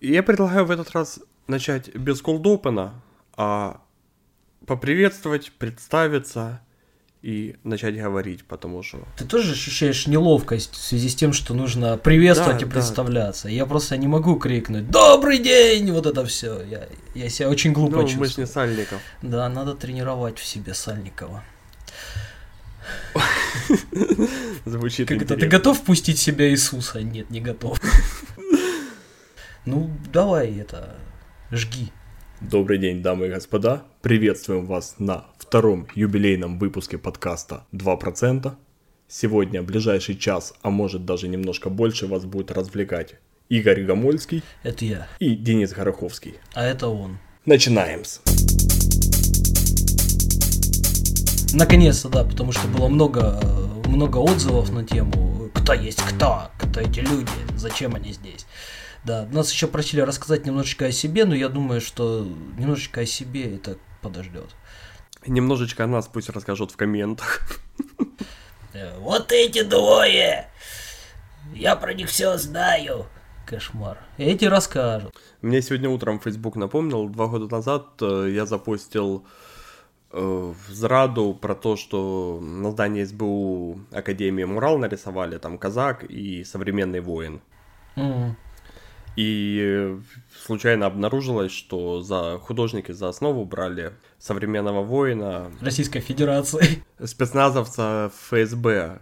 Я предлагаю в этот раз начать без колдопена, а поприветствовать, представиться и начать говорить, потому что... Ты тоже ощущаешь неловкость в связи с тем, что нужно приветствовать Да, и да. представляться. Я просто не могу крикнуть «Добрый день!» Вот это все. Я, я себя очень глупо Ну, мы чувствую. ж не Сальников. Да, надо тренировать в себе Сальникова. Звучит это, ты готов впустить в себя Иисуса? Нет, не готов. Ну, давай это, жги. Добрый день, дамы и господа. Приветствуем вас на втором юбилейном выпуске подкаста 2%. Сегодня, ближайший час, а может даже немножко больше, вас будет развлекать Игорь Гомольский Это я. и Денис Гороховский. А это он. Начинаем. Наконец-то, да, потому что было много, много отзывов на тему «Кто есть кто? Кто эти люди? Зачем они здесь?» Да, нас еще просили рассказать немножечко о себе, но я думаю, что немножечко о себе это подождет. Немножечко о нас пусть расскажут в комментах. Э, Вот эти двое! Я про них все знаю. Кошмар. Эти расскажут. Мне сегодня утром Facebook напомнил, два года назад э, я запостил э, в Зраду про то, что на здании СБУ Академии Мурал нарисовали, там казак и современный воин. М, И случайно обнаружилось, что за художники за основу брали современного воина, Российской Федерации. спецназовца ФСБ.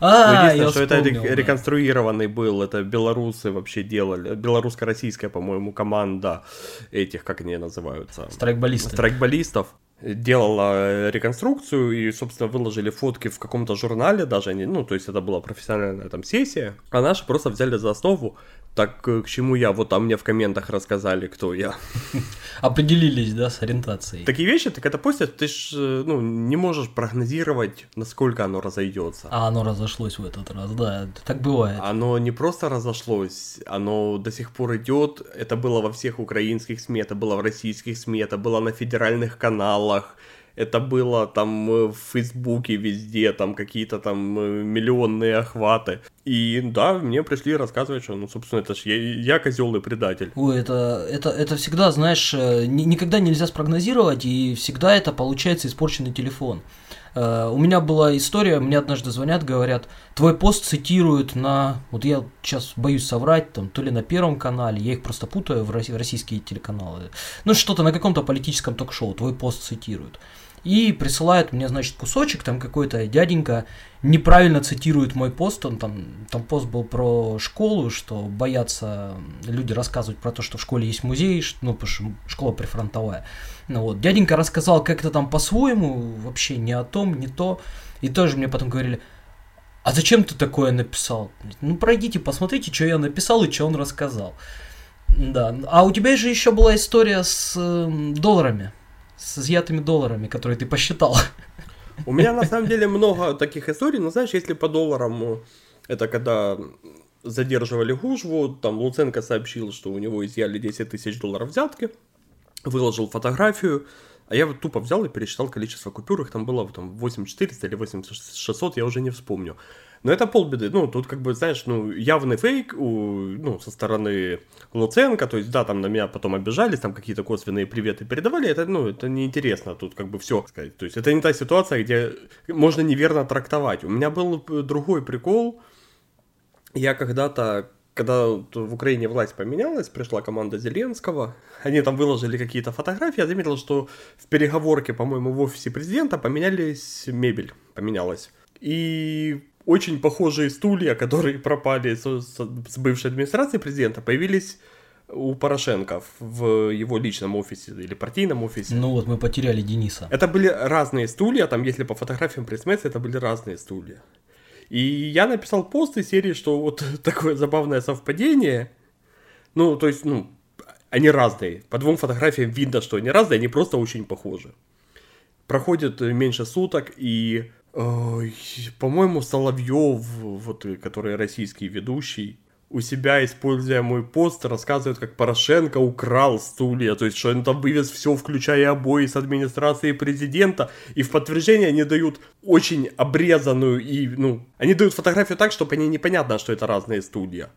А, я единственное, что это реконструированный был, это белорусы вообще делали, белорусско-российская, по-моему, команда этих, как они называются, Страйкболисты. страйкболистов. Делала э, реконструкцию и, собственно, выложили фотки в каком-то журнале даже, они, ну, то есть это была профессиональная там сессия, а наши просто взяли за основу, так э, к чему я, вот там мне в комментах рассказали, кто я. Определились, да, с ориентацией. Такие вещи, ты когда постишь, ты ж, э, ну, не можешь прогнозировать, насколько оно разойдется. А оно разошлось в этот раз, да, так бывает. Оно не просто разошлось, оно до сих пор идет. Это было во всех украинских СМИ, это было в российских СМИ, это было на федеральных каналах, это было там э, в Фейсбуке везде, там какие-то там э, миллионные охваты. И да, мне пришли рассказывать, что, ну, собственно, это ж я, я козел и предатель. Ой, это, это, это всегда, знаешь, э, ни- никогда нельзя спрогнозировать, и всегда это получается испорченный телефон. У меня была история, мне однажды звонят, говорят, твой пост цитируют на, вот я сейчас боюсь соврать, там, то ли на Первом канале, я их просто путаю в российские телеканалы, ну что-то на каком-то политическом ток-шоу, твой пост цитируют. И присылают мне, значит, кусочек, там какой-то дяденька неправильно цитирует мой пост, он там, там пост был про школу, что боятся люди рассказывать про то, что в школе есть музей, ш- ну, потому что школа прифронтовая. Ну вот, дяденька рассказал как-то там по-своему, вообще не о том, не то, и тоже мне потом говорили, а зачем ты такое написал? Ну, пройдите, посмотрите, что я написал и что он рассказал. Да, а у тебя же еще была история с эм, долларами, с изъятыми долларами, которые ты посчитал. У меня на самом деле много таких историй, но знаешь, если по долларам, э, это когда задерживали Гужву, там Луценко сообщил, что у него изъяли 10 тысяч долларов взятки, выложил фотографию, а я вот тупо взял и пересчитал количество купюр, их там было там 8400 или 8600, я уже не вспомню. Но это полбеды, ну, тут как бы, знаешь, ну, явный фейк у, ну, со стороны Луценко, то есть, да, там на меня потом обижались, там какие-то косвенные приветы передавали, это, ну, это неинтересно, тут как бы все сказать, то есть, это не та ситуация, где можно неверно трактовать. У меня был другой прикол, я когда-то, когда в Украине власть поменялась, пришла команда Зеленского, они там выложили какие-то фотографии, я заметил, что в переговорке, по-моему, в офисе президента поменялись мебель, поменялась. И очень похожие стулья, которые пропали с, с- бывшей администрации президента, появились у Порошенко в его личном офисе или партийном офисе. Ну вот, мы потеряли Дениса. Это были разные стулья, там, если по фотографиям присмотреться, это были разные стулья. И я написал пост из серии, что вот такое забавное совпадение. Ну, то есть, ну, они разные. По двум фотографиям видно, что они разные, они просто очень похожи. Проходит меньше суток, и, по-моему, Соловьев, вот, э, который российский ведущий, у себя, используя мой пост, рассказывает, как Порошенко украл стулья, то есть, что он там вывез все, включая обои с администрации президента, и в подтверждение они дают очень обрезанную и, ну, они дают фотографию так, чтобы они непонятно, что это разные стулья.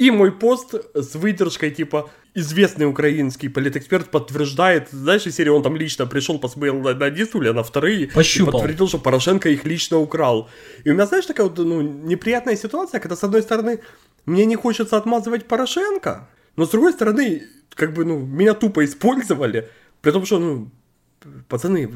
И мой пост с выдержкой типа известный украинский политэксперт подтверждает, знаешь, из серии он там лично пришел, посмотрел на, на один стулья, на вторые, Пощупал. и подтвердил, что Порошенко их лично украл. И у меня, знаешь, такая вот, ну, неприятная ситуация, когда, с одной стороны, мне не хочется отмазывать Порошенко, но с другой стороны, как бы, ну, меня тупо использовали, при том, что, ну, пацаны,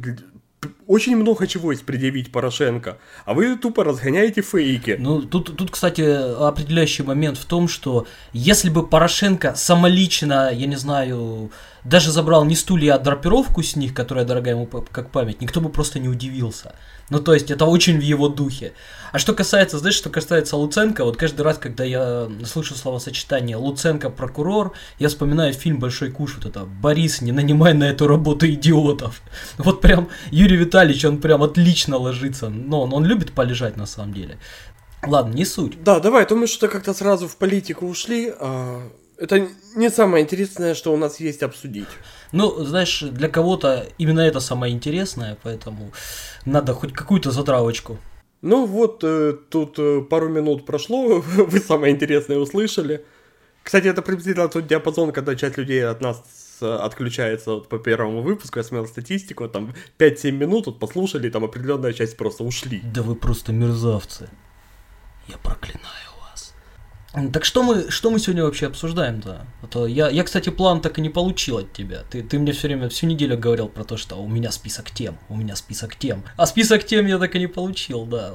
очень много чего есть предъявить Порошенко, а вы тупо разгоняете фейки. Ну, тут, тут, кстати, определяющий момент в том, что если бы Порошенко самолично, я не знаю, даже забрал не стулья, а драпировку с них, которая дорога ему как память, никто бы просто не удивился. Ну, то есть, это очень в его духе. А что касается, знаешь, что касается Луценко, вот каждый раз, когда я слышу словосочетание Луценко прокурор, я вспоминаю фильм Большой куш, вот это Борис, не нанимай на эту работу идиотов. Вот прям Юрий Витальевич, он прям отлично ложится. Но он, он любит полежать на самом деле. Ладно, не суть. Да, давай, то мы что-то как-то сразу в политику ушли. А это не самое интересное, что у нас есть обсудить. Ну, знаешь, для кого-то именно это самое интересное, поэтому надо хоть какую-то затравочку. Ну вот, э, тут э, пару минут прошло, вы самое интересное услышали. Кстати, это приблизительно тот диапазон, когда часть людей от нас отключается вот по первому выпуску, я смотрел статистику, там 5-7 минут вот послушали, там определенная часть просто ушли. Да вы просто мерзавцы. Я проклинаю. Так что мы, что мы сегодня вообще обсуждаем-то? А я, я, кстати, план так и не получил от тебя. Ты, ты мне все время, всю неделю говорил про то, что у меня список тем, у меня список тем. А список тем я так и не получил, да.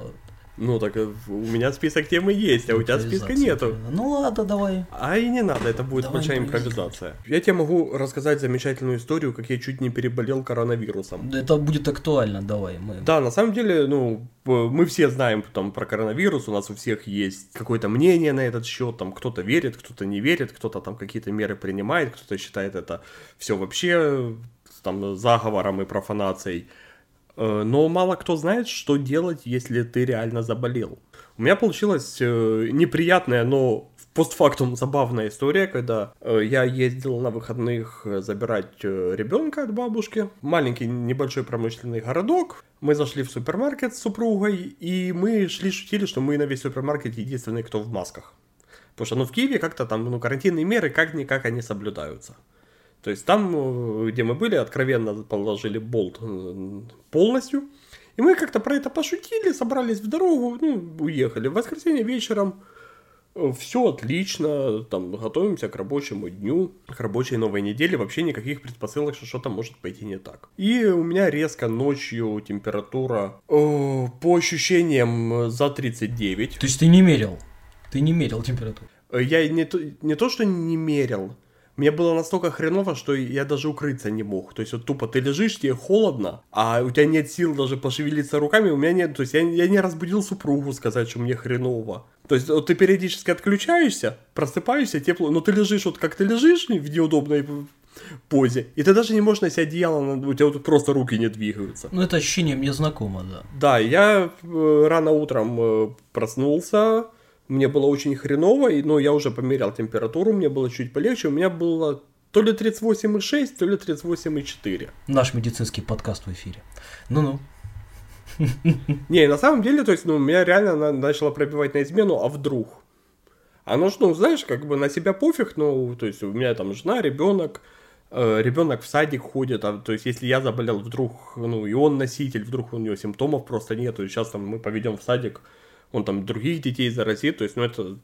Ну, так э, у меня список темы есть, а у тебя списка нету. Ну ладно, давай. А и не надо, это будет давай, большая импровизация. Я тебе могу рассказать замечательную историю, как я чуть не переболел коронавирусом. Это будет актуально, давай. Мы... Да, на самом деле, ну, мы все знаем там про коронавирус, у нас у всех есть какое-то мнение на этот счет, там кто-то верит, кто-то не верит, кто-то там какие-то меры принимает, кто-то считает это все вообще там заговором и профанацией. Э, но мало кто знает, что делать, если ты реально заболел. У меня получилась э, неприятная, но постфактум забавная история, когда э, я ездил на выходных забирать ребенка от бабушки. Маленький небольшой промышленный городок. Мы зашли в супермаркет с супругой, и мы шли шутили, что мы на весь супермаркет единственные, кто в масках. Потому что ну, в Киеве как-то там ну, карантинные меры как-никак они соблюдаются. То есть там, э, где мы были, откровенно положили болт э, полностью. И мы как-то про это пошутили, собрались в дорогу, ну, уехали. В воскресенье вечером э, все отлично, там, готовимся к рабочему дню, к рабочей новой неделе, вообще никаких предпосылок, что что-то может пойти не так. И у меня резко ночью температура, э, по ощущениям, за 39. То есть ты не мерил? Ты не мерил температуру? Я не то, не то что не мерил, мне было настолько хреново, что я даже укрыться не мог. То есть вот тупо ты лежишь, тебе холодно, а у тебя нет сил даже пошевелиться руками, у меня нет, то есть я, я не разбудил супругу сказать, что мне хреново. То есть вот ты периодически отключаешься, просыпаешься, тепло, но ты лежишь вот как ты лежишь в неудобной позе, и ты даже не можешь на себя одеяло, у тебя вот просто руки не двигаются. Ну это ощущение мне знакомо, да. Да, я э, рано утром э, проснулся, мне было очень хреново, и, ну, я уже померял температуру, мне было чуть полегче, у меня было то ли 38,6, то ли 38,4. Наш медицинский подкаст в эфире. Ну-ну. Не, на самом деле, то есть, ну, меня реально начало пробивать на измену, а вдруг? Оно ж, ну, знаешь, как бы на себя пофиг, ну, то есть, у меня там жена, ребенок, э, ребенок в садик ходит, а, то есть, если я заболел, вдруг, ну, и он носитель, вдруг у него симптомов просто нет, есть, сейчас там мы поведем в садик, он там других детей заразит, то есть, ну, это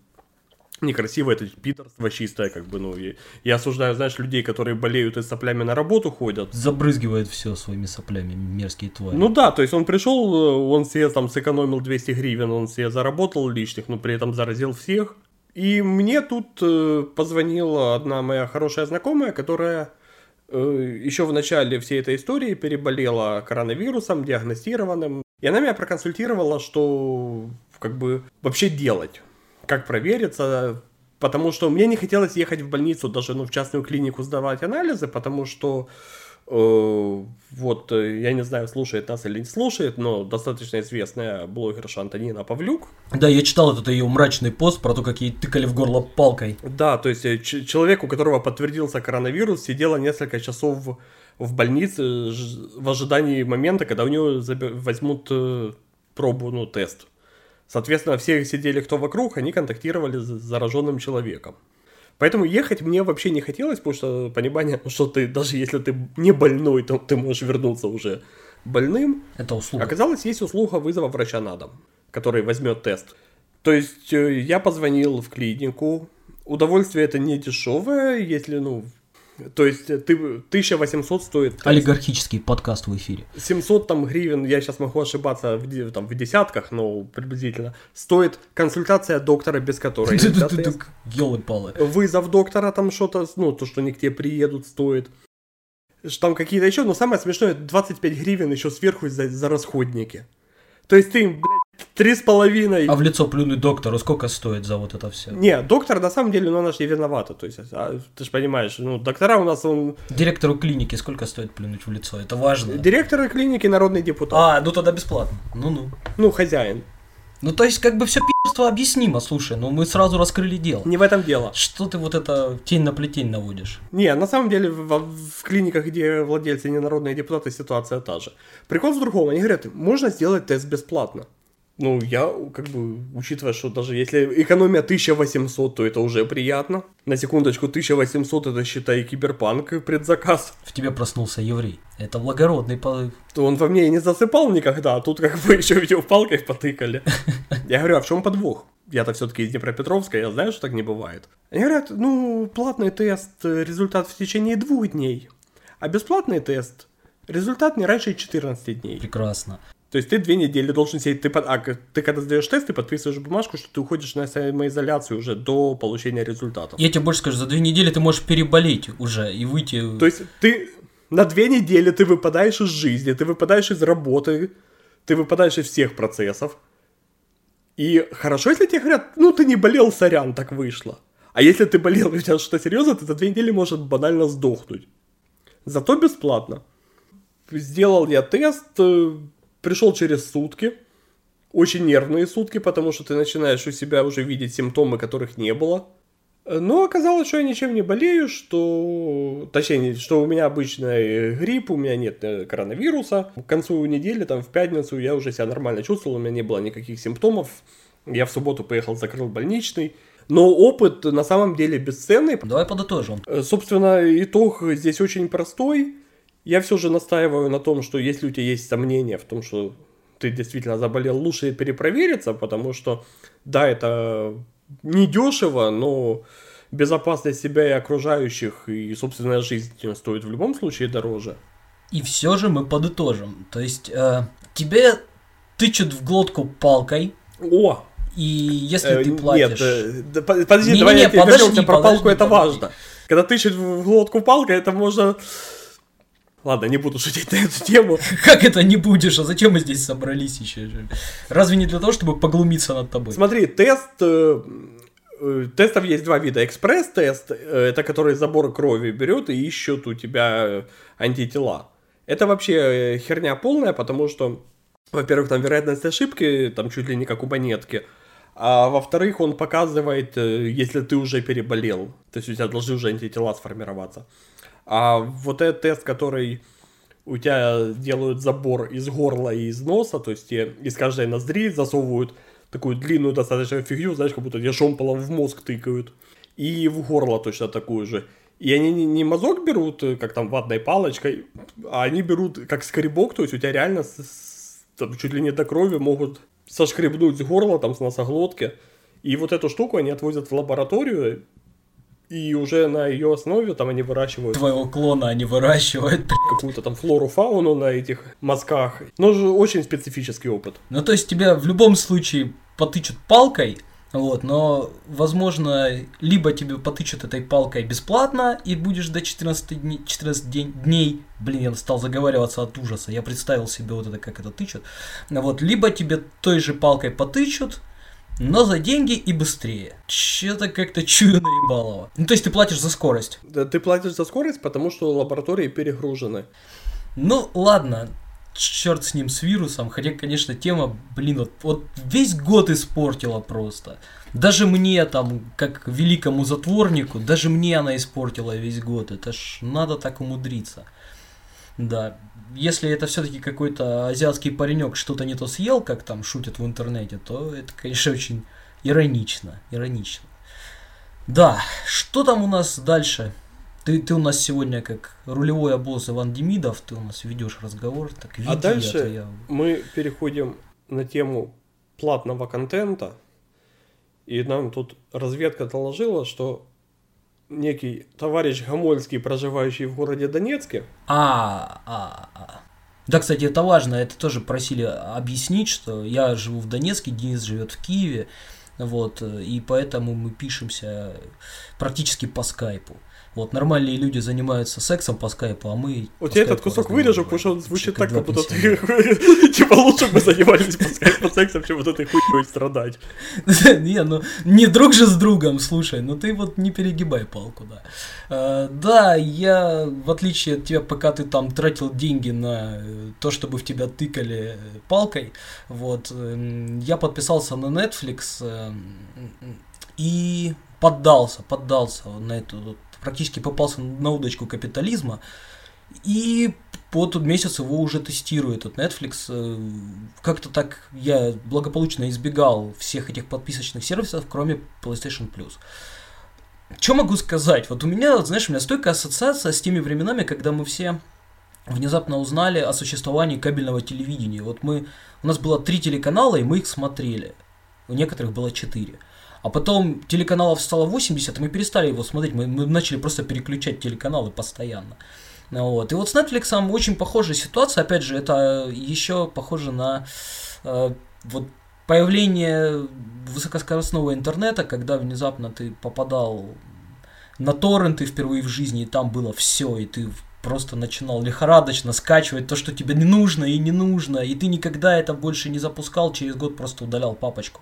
некрасиво, это пидорство чистое, как бы, ну, и я осуждаю, знаешь, людей, которые болеют и соплями на работу ходят. Забрызгивает все своими соплями, мерзкие твари. Ну да, то есть он пришел, он себе там сэкономил 200 гривен, он себе заработал лишних, но при этом заразил всех. И мне тут э, позвонила одна моя хорошая знакомая, которая э, еще в начале всей этой истории переболела коронавирусом, диагностированным. И она меня проконсультировала, что как бы вообще делать, как провериться, потому что мне не хотелось ехать в больницу, даже ну, в частную клинику сдавать анализы, потому что э, вот, э, я не знаю, слушает нас или не слушает, но достаточно известная блогерша Антонина Павлюк. Да, я читал этот ее мрачный пост про то, как ей тыкали в горло палкой. Да, то есть э, человек, у которого подтвердился коронавирус, сидела несколько часов в больнице в ожидании момента, когда у него возьмут э, пробу, ну, тест Соответственно, все сидели кто вокруг, они контактировали с зараженным человеком. Поэтому ехать мне вообще не хотелось, потому что понимание, что ты, даже если ты не больной, то ты можешь вернуться уже больным. Это услуга. Оказалось, есть услуга вызова врача на дом, который возьмет тест. То есть э, я позвонил в клинику. Удовольствие это не дешевое, если, ну, то есть э, ты, 1800 стоит... тест. Олигархический подкаст в эфире. 700 там гривен, я сейчас могу ошибаться в, там, в десятках, но приблизительно, стоит консультация доктора, без которой. Елы-палы. Вызов доктора там что-то, ну, то, что они к тебе приедут, стоит. Там какие-то еще, но самое смешное, 25 гривен еще сверху за, за расходники. То есть ты, блядь, три с половиной... А в лицо плюнуть доктору сколько стоит за вот это все? Не, доктор на самом деле, ну, она же не виновата. То есть, а, ты же понимаешь, ну, доктора у нас, он... Директору клиники сколько стоит плюнуть в лицо? Это важно. Директор клиники народный депутат. А, ну тогда бесплатно. Ну-ну. Ну, хозяин. Ну то есть как бы все пи***ство объяснимо, слушай, ну мы сразу раскрыли дело. Не в этом дело. Что ты вот это тень на плетень наводишь? Не, на самом деле в, в клиниках, где владельцы не народные депутаты, ситуация та же. Прикол в другом. Они говорят, можно сделать тест бесплатно. Ну, я, как бы, учитывая, что даже если экономия 1800, то это уже приятно. На секундочку, 1800 это, считай, киберпанк и предзаказ. В тебе проснулся еврей. Это благородный порыв. То он во мне и не засыпал никогда, а тут как бы еще видеопалкой потыкали. Я говорю, а в чем подвох? Я-то все-таки из Днепропетровска, я знаю, что так не бывает. Они говорят, ну, платный тест, результат в течение двух дней, а бесплатный тест, результат не раньше 14 дней. Прекрасно. То есть ты две недели должен сидеть, ты, под- а, ты когда сдаешь тест, ты подписываешь бумажку, что ты уходишь на самоизоляцию уже до получения результатов. Я тебе больше скажу, за две недели ты можешь переболеть уже и выйти... То есть ты на две недели ты выпадаешь из жизни, ты выпадаешь из работы, ты выпадаешь из всех процессов. И хорошо, если тебе говорят, ну ты не болел, сорян, так вышло. А если ты болел и у тебя что-то серьезно, ты за две недели можешь банально сдохнуть. Зато бесплатно. Сделал я тест, э, пришел через сутки. Очень нервные сутки, потому что ты начинаешь у себя уже видеть симптомы, которых не было. Э, Но оказалось, что я ничем не болею, что... Точнее, не- что у меня обычный грипп, у меня нет э, коронавируса. К концу недели, там, в пятницу, я уже себя нормально чувствовал, у меня не было никаких симптомов. Я в субботу поехал, закрыл больничный. Но опыт на самом деле бесценный. Давай подытожим. Э, Собственно, итог здесь очень простой. Я все же настаиваю на том, что если у тебя есть сомнения в том, что ты действительно заболел, лучше перепровериться, потому что, да, это недешево, но безопасность себя и окружающих, и собственная жизнь стоит в любом случае дороже. И все же мы подытожим. То есть э, тебе тычут в глотку палкой, О! и если э, ты платишь... Нет, э, подожди, Не-не-не, давай я тебе подожди, вернемся про подожди, палку, это подожди. важно. Когда тычет в глотку палкой, это можно... Ладно, не буду шутить на эту тему. Как это не будешь? А зачем мы здесь собрались еще? же? Разве не для того, чтобы поглумиться над тобой? Смотри, тест... э, э, Тестов есть два вида. Экспресс-тест, э, это который забор крови берет и ищет у тебя антитела. Это вообще херня полная, потому что, во-первых, там вероятность ошибки, там чуть ли не как у монетки. А во-вторых, он показывает, если ты уже переболел. То есть у тебя должны уже антитела сформироваться. А вот этот тест, который у тебя делают забор из горла и из носа, то есть тебе из каждой ноздри засовывают такую длинную достаточно фигню, знаешь, как будто тебе шомполом в мозг тыкают. И в горло точно такую же. И они не, не мазок берут, э, как там ватной палочкой, а они берут как скребок, то есть у тебя реально с- с- там, чуть ли не до крови могут сошкребнуть с горла, там, с носоглотки. И вот эту штуку они отвозят в лабораторию, и уже на ее основе там они выращивают Твоего клона они выращивают. какую-то там флору, фауну на этих мазках. Но же очень специфический опыт. Ну, то есть тебя в любом случае потычут палкой, вот, но, возможно, либо тебе потычут этой палкой бесплатно, и будешь до 14, дней, 14 день- дней, блин, я стал заговариваться от ужаса, я представил себе вот это, как это тычут, вот, либо тебе той же палкой потычут, но за деньги и быстрее. Че-то как-то чую наебалово. Ну, то есть ты платишь за скорость. Да, Ты платишь за скорость, потому что лаборатории перегружены. Ну, ладно, черт с ним, с вирусом, хотя, конечно, тема, блин, вот, вот весь год испортила просто. Даже мне там, как великому затворнику, даже мне она испортила весь год. Это ж надо так умудриться. Да. Если это все-таки какой-то азиатский паренек что-то не то съел, как там шутят в интернете, то это, конечно, очень иронично. Иронично. Да, что там у нас дальше? Ты, ты у нас сегодня как рулевой обоз Иван Демидов, ты у нас ведешь разговор. Так, а дальше я... мы переходим на тему платного контента. И нам тут разведка доложила, что некий товарищ Гомольский, проживающий в городе Донецке. А, а, а. Да, кстати, это важно, это тоже просили объяснить, что я живу в Донецке, Денис живет в Киеве, вот, и поэтому мы пишемся практически по скайпу. Вот нормальные люди занимаются сексом по скайпу, а мы... Вот я этот кусок вырежу, потому что он звучит так, как будто ты... Типа лучше бы занимались по скайпу сексом, чем вот этой хуйней страдать. Не, ну не друг же с другом, слушай, ну ты вот не перегибай палку, да. А, да, я, в отличие от тебя, пока ты там тратил деньги на э, то, чтобы в тебя тыкали палкой, вот, эм, я подписался на Netflix эм, и поддался, поддался на эту практически попался на удочку капитализма. И вот месяц его уже тестирует этот Netflix. Э, как-то так я благополучно избегал всех этих подписочных сервисов, кроме PlayStation Plus. Что могу сказать? Вот у меня, знаешь, у меня стойкая ассоциация с теми временами, когда мы все внезапно узнали о существовании кабельного телевидения. Вот мы, у нас было три телеканала, и мы их смотрели. У некоторых было четыре. А потом телеканалов стало 80, и мы перестали его смотреть, мы, мы начали просто переключать телеканалы постоянно. Вот. И вот с Netflix очень похожая ситуация, опять же, это еще похоже на э, вот появление высокоскоростного интернета, когда внезапно ты попадал на торренты впервые в жизни, и там было все, и ты просто начинал лихорадочно скачивать то, что тебе не нужно и не нужно, и ты никогда это больше не запускал, через год просто удалял папочку.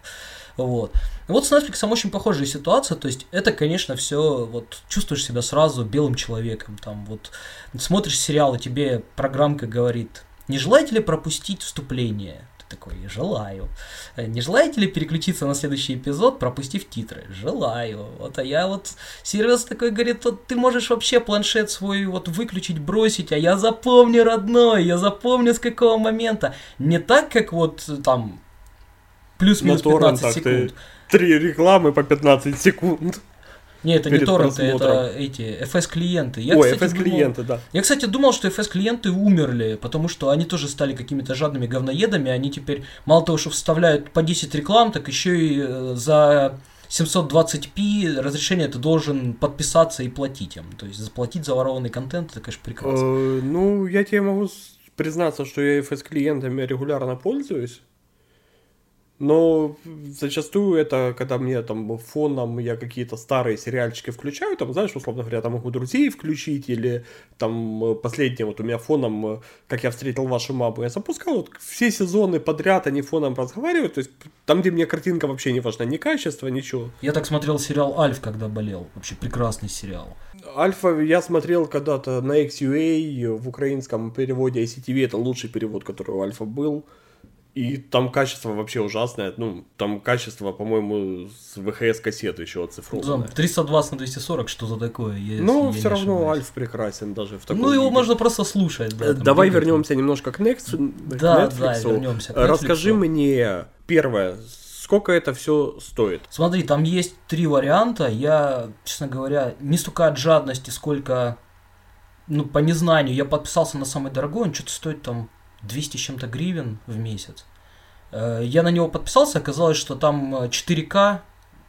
Вот. Вот с Netflix очень похожая ситуация, то есть это, конечно, все, вот чувствуешь себя сразу белым человеком, там вот смотришь сериал, и тебе программка говорит, не желаете ли пропустить вступление? Ты такой, желаю. Не желаете ли переключиться на следующий эпизод, пропустив титры? Желаю. Вот, а я вот, сервис такой говорит, вот ты можешь вообще планшет свой вот выключить, бросить, а я запомню, родной, я запомню с какого момента. Не так, как вот там плюс-минус 15 секунд. Три рекламы по 15 секунд. Не, это не торренты, это эти FS-клиенты. Я, Ой, FS-клиенты, да. Я, кстати, думал, что FS-клиенты умерли, потому что они тоже стали какими-то жадными говноедами. Они теперь, мало того, что вставляют по 10 реклам, так еще и э, за 720p разрешение ты должен подписаться и платить им. То есть заплатить за ворованный контент, это, конечно, прекрасно. Э, ну, я тебе могу признаться, что я FS-клиентами регулярно пользуюсь. Но зачастую это, когда мне там фоном я какие-то старые сериальчики включаю, там, знаешь, условно говоря, там могу друзей включить, или там последнее, вот у меня фоном, как я встретил вашу маму, я запускал вот все сезоны подряд, они фоном разговаривают, то есть там, где мне картинка вообще не важна, ни качество, ничего. Я так смотрел сериал «Альф», когда болел, вообще прекрасный сериал. Альфа я смотрел когда-то на XUA в украинском переводе ICTV, это лучший перевод, который у Альфа был. И там качество вообще ужасное. Ну, там качество, по-моему, с ВХС-кассеты еще оцифровано. 320 на 240, что за такое? Я, ну, все равно ошибаюсь. Альф прекрасен даже в таком Ну, его виде. можно просто слушать. Да, Давай вернемся немножко к, Next, да, к Netflix. Да, вернемся к Netflix. Расскажи мне, первое, сколько это все стоит? Смотри, там есть три варианта. Я, честно говоря, не столько от жадности, сколько ну, по незнанию. Я подписался на самый дорогой, он что-то стоит там 200 с чем-то гривен в месяц. Э, я на него подписался, оказалось, что там 4К э,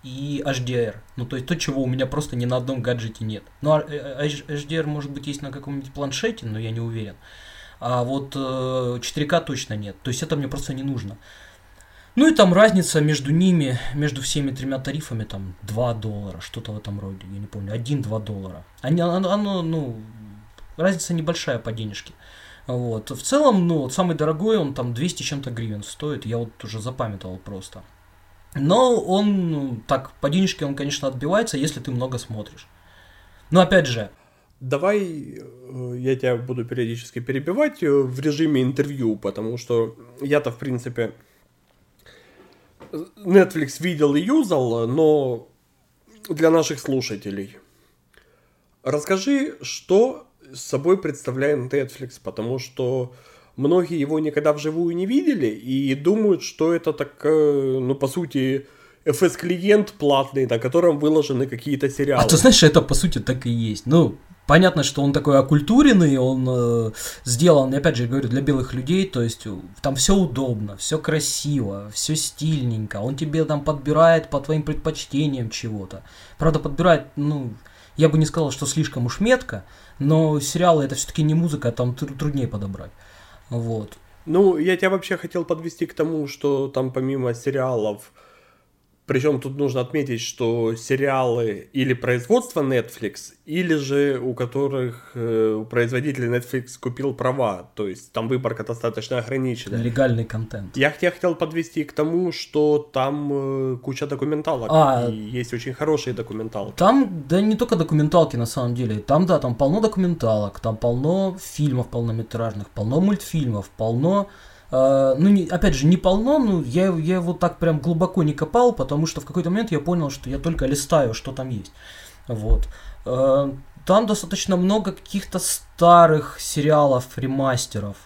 и HDR. Ну, то есть то, чего у меня просто ни на одном гаджете нет. Ну, а, э, HDR, может быть, есть на каком-нибудь планшете, но я не уверен. А вот 4К точно нет. То есть это мне просто не нужно. Ну и там разница между ними, между всеми тремя тарифами, там 2 доллара, что-то в этом роде, я не помню, 1-2 доллара. Они, оно, ну, разница небольшая по денежке. Вот. В целом, ну, самый дорогой, он там 200 чем-то гривен стоит, я вот уже запамятовал просто. Но он, ну, так, по денежке он, конечно, отбивается, если ты много смотришь. Но опять же... Давай э, я тебя буду периодически перебивать э, в режиме интервью, потому что я-то, в принципе, Netflix видел и юзал, но для наших слушателей. Расскажи, что собой представляет Netflix, потому что многие его никогда вживую не видели и думают, что это так, э, ну, по сути, FS-клиент платный, на котором выложены какие-то сериалы. А ты знаешь, это по сути так и есть. Ну, понятно, что он такой окультуренный, он э, сделан, опять же, говорю, для белых людей, то есть э, там все удобно, все красиво, все стильненько, он тебе там подбирает по твоим предпочтениям чего-то. Правда, подбирает, ну, я бы не сказал, что слишком уж метко, но сериалы это все-таки не музыка, там труднее подобрать. Вот. Ну, я тебя вообще хотел подвести к тому, что там помимо сериалов причем тут нужно отметить, что сериалы или производство Netflix, или же у которых э, производитель Netflix купил права. То есть там выборка достаточно ограничена. Легальный контент. Я, я хотел подвести к тому, что там э, куча документалок. А, и есть очень хорошие документалки. Там, да не только документалки на самом деле. Там, да, там полно документалок, там полно фильмов полнометражных, полно мультфильмов, полно ну, не, опять же, не полно, но я, я его так прям глубоко не копал, потому что в какой-то момент я понял, что я только листаю, что там есть. Вот. Uh, там достаточно много каких-то старых сериалов, ремастеров,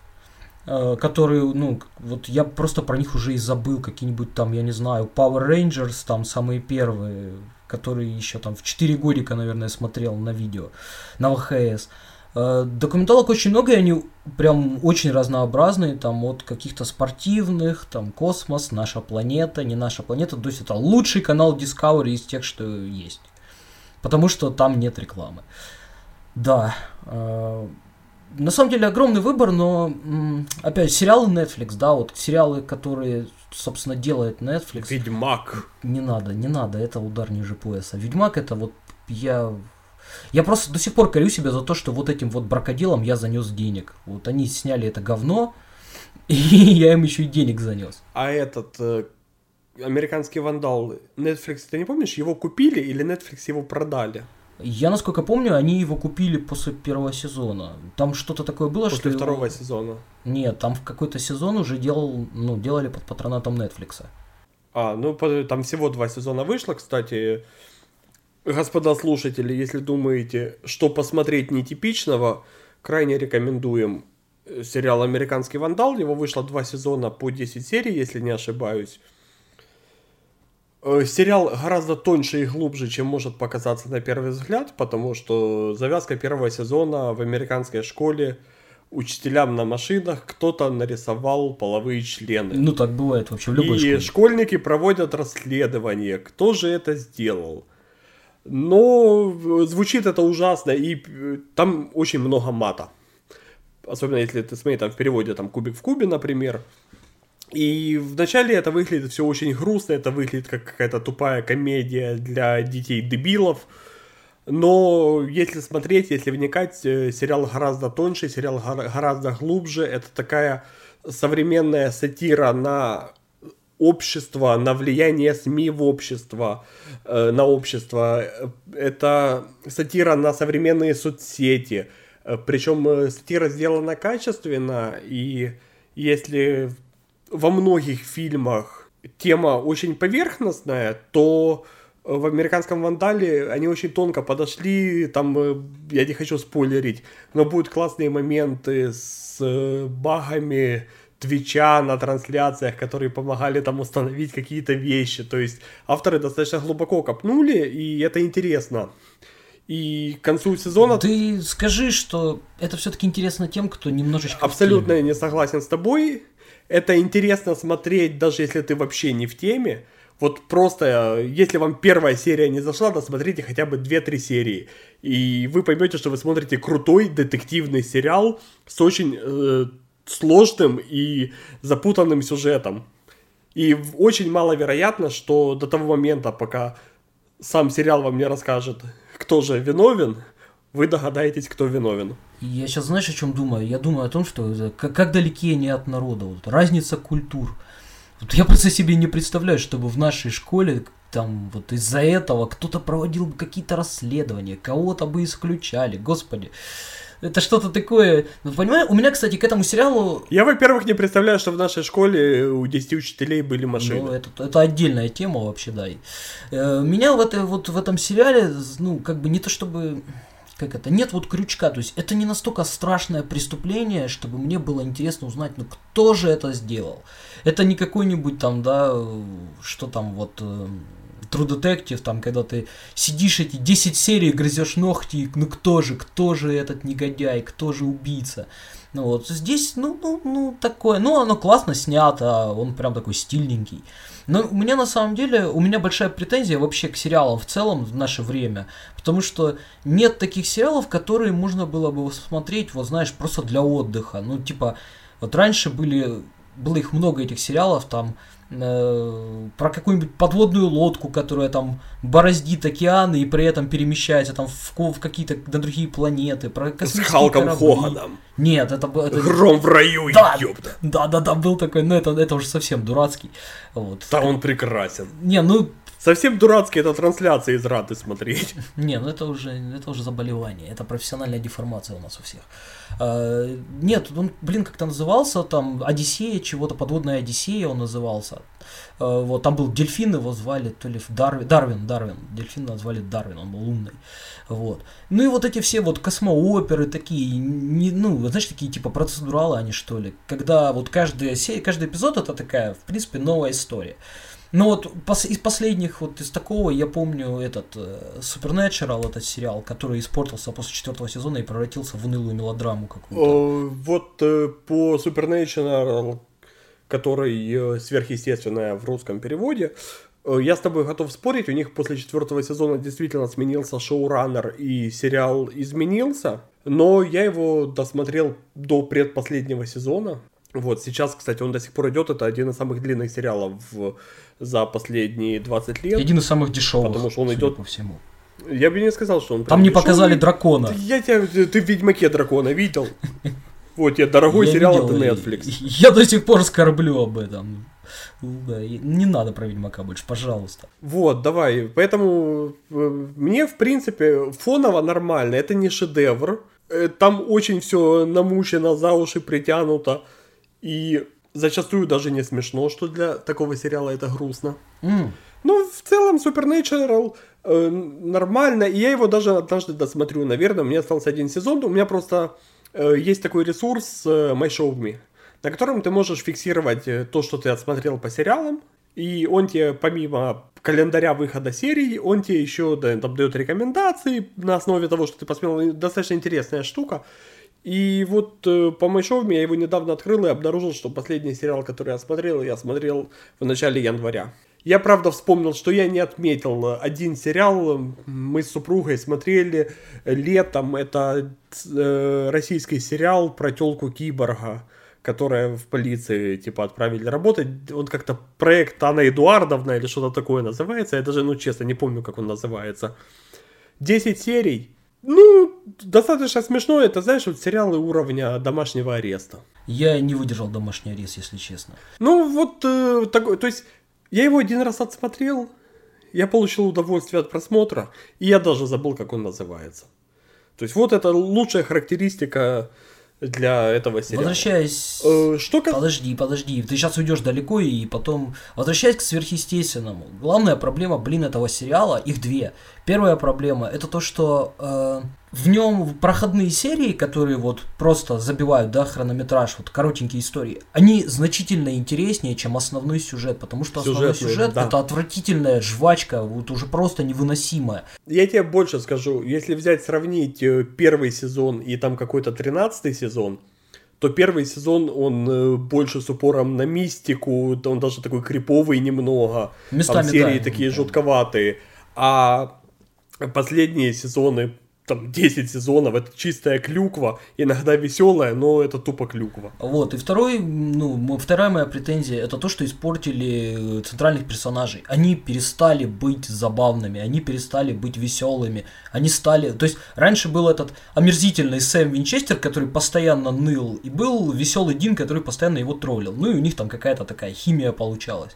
uh, которые, ну, вот я просто про них уже и забыл, какие-нибудь там, я не знаю, Power Rangers, там самые первые, которые еще там в 4 годика, наверное, смотрел на видео, на ВХС. Э, документалок очень много, и они прям очень разнообразные, там от каких-то спортивных, там космос, наша планета, не наша планета, то есть это лучший канал Discovery из тех, что есть. Потому что там нет рекламы. Да. Э, на самом деле огромный выбор, но опять сериалы Netflix, да, вот сериалы, которые, собственно, делает Netflix. Ведьмак. Не надо, не надо, это удар ниже пояса. Ведьмак это вот я я просто до сих пор корю себя за то, что вот этим вот бракоделом я занес денег. Вот они сняли это говно, и я им еще и денег занес. А этот э, американский вандал Netflix, ты не помнишь, его купили или Netflix его продали? Я, насколько помню, они его купили после первого сезона. Там что-то такое было, после что... После второго его... сезона. Нет, там в какой-то сезон уже делал, ну, делали под патронатом Netflix. А, ну, там всего два сезона вышло, кстати. Господа слушатели, если думаете, что посмотреть нетипичного, крайне рекомендуем э, сериал «Американский вандал». Его вышло два сезона по 10 серий, если не ошибаюсь. Э, сериал гораздо тоньше и глубже, чем может показаться на первый взгляд, потому что завязка первого сезона в американской школе учителям на машинах кто-то нарисовал половые члены. Ну так бывает вообще в любой и школе. И школьники проводят расследование, кто же это сделал. Но звучит это ужасно, и э, там очень много мата. Особенно если ты смотри, там в переводе там кубик в кубе, например. И вначале это выглядит все очень грустно, это выглядит как какая-то тупая комедия для детей-дебилов. Но если смотреть, если вникать, э, сериал гораздо тоньше, сериал гораздо глубже. Это такая современная сатира на общества, на влияние СМИ в общество, э, на общество. Это сатира на современные соцсети. Э, Причем э, сатира сделана качественно, и если во многих фильмах тема очень поверхностная, то в американском вандале они очень тонко подошли, там, я не хочу спойлерить, но будут классные моменты с багами, Твича на трансляциях, которые помогали там установить какие-то вещи. То есть авторы достаточно глубоко копнули, и это интересно. И к концу сезона... Ты скажи, что это все-таки интересно тем, кто немножечко... Абсолютно не согласен с тобой. Это интересно смотреть, даже если ты вообще не в теме. Вот просто, если вам первая серия не зашла, досмотрите хотя бы 2-3 серии. И вы поймете, что вы смотрите крутой детективный сериал с очень э, сложным и запутанным сюжетом. И очень маловероятно, что до того момента, пока сам сериал вам не расскажет, кто же виновен, вы догадаетесь, кто виновен. Я сейчас знаешь, о чем думаю? Я думаю о том, что как, как далеки они от народа. Вот, разница культур. Вот я просто себе не представляю, чтобы в нашей школе там вот из-за этого кто-то проводил бы какие-то расследования, кого-то бы исключали. Господи. Это что-то такое. Ну, понимаешь, у меня, кстати, к этому сериалу... Я, во-первых, не представляю, что в нашей школе у 10 учителей были машины. Ну, это, это отдельная тема вообще, да. Э, меня в, это, вот, в этом сериале, ну, как бы не то чтобы как это, нет вот крючка, то есть это не настолько страшное преступление, чтобы мне было интересно узнать, ну кто же это сделал. Это не какой-нибудь там, да, что там вот э, True Detective, там, когда ты сидишь эти 10 серий, грызешь ногти, ну кто же, кто же этот негодяй, кто же убийца. Ну вот здесь, ну, ну, ну, такое, ну, оно классно снято, он прям такой стильненький. Но у меня на самом деле, у меня большая претензия вообще к сериалам в целом в наше время, потому что нет таких сериалов, которые можно было бы смотреть, вот знаешь, просто для отдыха. Ну, типа, вот раньше были, было их много этих сериалов, там, про какую-нибудь подводную лодку, которая там бороздит океаны и при этом перемещается там в, в какие-то на другие планеты, про С Халком корабли. Хоганом. Нет, это был... Это... Гром в раю, да, ёпта. Да, да, да, был такой, но это, это уже совсем дурацкий. Вот. Да, он прекрасен. Не, ну, Совсем дурацкий это трансляция из Раты смотреть. Не, ну это уже, это уже заболевание, это профессиональная деформация у нас у всех. А, нет, он, блин, как-то назывался, там, Одиссея, чего-то, подводная Одиссея он назывался. А, вот, там был дельфин, его звали, то ли Дарвин, Дарвин, Дарвин, дельфин назвали Дарвин, он был умный. Вот. Ну и вот эти все вот космооперы такие, не, ну, знаешь, такие типа процедуралы они, что ли, когда вот каждая серия, каждый эпизод это такая, в принципе, новая история. Ну вот пос из последних, вот из такого, я помню этот э, Supernatural, этот сериал, который испортился после четвертого сезона и превратился в унылую мелодраму какую-то. Вот э, по Supernatural, который э, сверхъестественное в русском переводе, э, я с тобой готов спорить, у них после четвертого сезона действительно сменился шоураннер и сериал изменился, но я его досмотрел до предпоследнего сезона. Вот, сейчас, кстати, он до сих пор идет, это один из самых длинных сериалов за последние 20 лет. Один из самых дешевых. Потому что он идет по всему. Я бы не сказал, что он Там не показали дракона. Я тебя, ты в Ведьмаке дракона видел? Вот, я дорогой я сериал, это Netflix. Я до сих пор скорблю об этом. Да, не надо про Ведьмака больше, пожалуйста. Вот, давай. Поэтому э, мне, в принципе, фоново нормально. Это не шедевр. Э, там очень все намучено, за уши притянуто. И зачастую даже не смешно, что для такого сериала это грустно. Mm. Ну, в целом, Supernatural э, нормально, и я его даже однажды досмотрю, наверное, у меня остался один сезон, у меня просто есть такой ресурс э, My Show Me, на котором ты можешь фиксировать э, то, что ты отсмотрел по сериалам, и он тебе, помимо календаря выхода серий, он тебе еще да, там, дает рекомендации на основе того, что ты посмотрел. Достаточно интересная штука. И вот э, по Майшовме я его недавно открыл и обнаружил, что последний сериал, который я смотрел, я смотрел в начале января. Я, правда, вспомнил, что я не отметил один сериал. Мы с супругой смотрели летом. Это э, российский сериал про телку киборга, которая в полиции, типа, отправили работать. Он как-то проект Анна Эдуардовна или что-то такое называется. Я даже, ну, честно, не помню, как он называется. 10 серий. Ну, достаточно смешно. Это, знаешь, вот сериалы уровня домашнего ареста. Я не выдержал домашний арест, если честно. Ну, вот э, такой, то есть, я его один раз отсмотрел, я получил удовольствие от просмотра, и я даже забыл, как он называется. То есть, вот это лучшая характеристика для этого сериала. Возвращаясь... Э, что как... Подожди, подожди, ты сейчас уйдешь далеко и потом... Возвращаясь к сверхъестественному. Главная проблема, блин, этого сериала, их две. Первая проблема, это то, что э, в нем проходные серии, которые вот просто забивают, да, хронометраж, вот коротенькие истории, они значительно интереснее, чем основной сюжет, потому что основной сюжет, да. это отвратительная жвачка, вот уже просто невыносимая. Я тебе больше скажу, если взять, сравнить э, первый сезон и там какой-то тринадцатый сезон, то первый сезон, он э, больше с упором на мистику, он даже такой криповый немного, Местами, там серии да, такие да. жутковатые, а последние сезоны там 10 сезонов, это чистая клюква, иногда веселая, но это тупо клюква. Вот, и второй, ну, вторая моя претензия, это то, что испортили центральных персонажей. Они перестали быть забавными, они перестали быть веселыми, они стали... То есть, раньше был этот омерзительный Сэм Винчестер, который постоянно ныл, и был веселый Дин, который постоянно его троллил. Ну, и у них там какая-то такая химия получалась.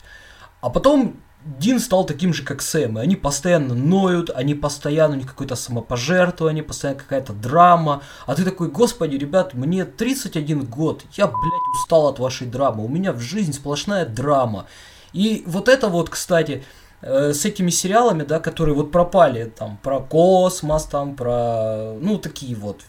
А потом Дин стал таким же, как Сэм, и они постоянно ноют, они постоянно, у них какое-то самопожертвование, постоянно какая-то драма, а ты такой, господи, ребят, мне 31 год, я, блядь, устал от вашей драмы, у меня в жизни сплошная драма. И вот это вот, кстати, э, с этими сериалами, да, которые вот пропали, там, про космос, там, про, ну, такие вот,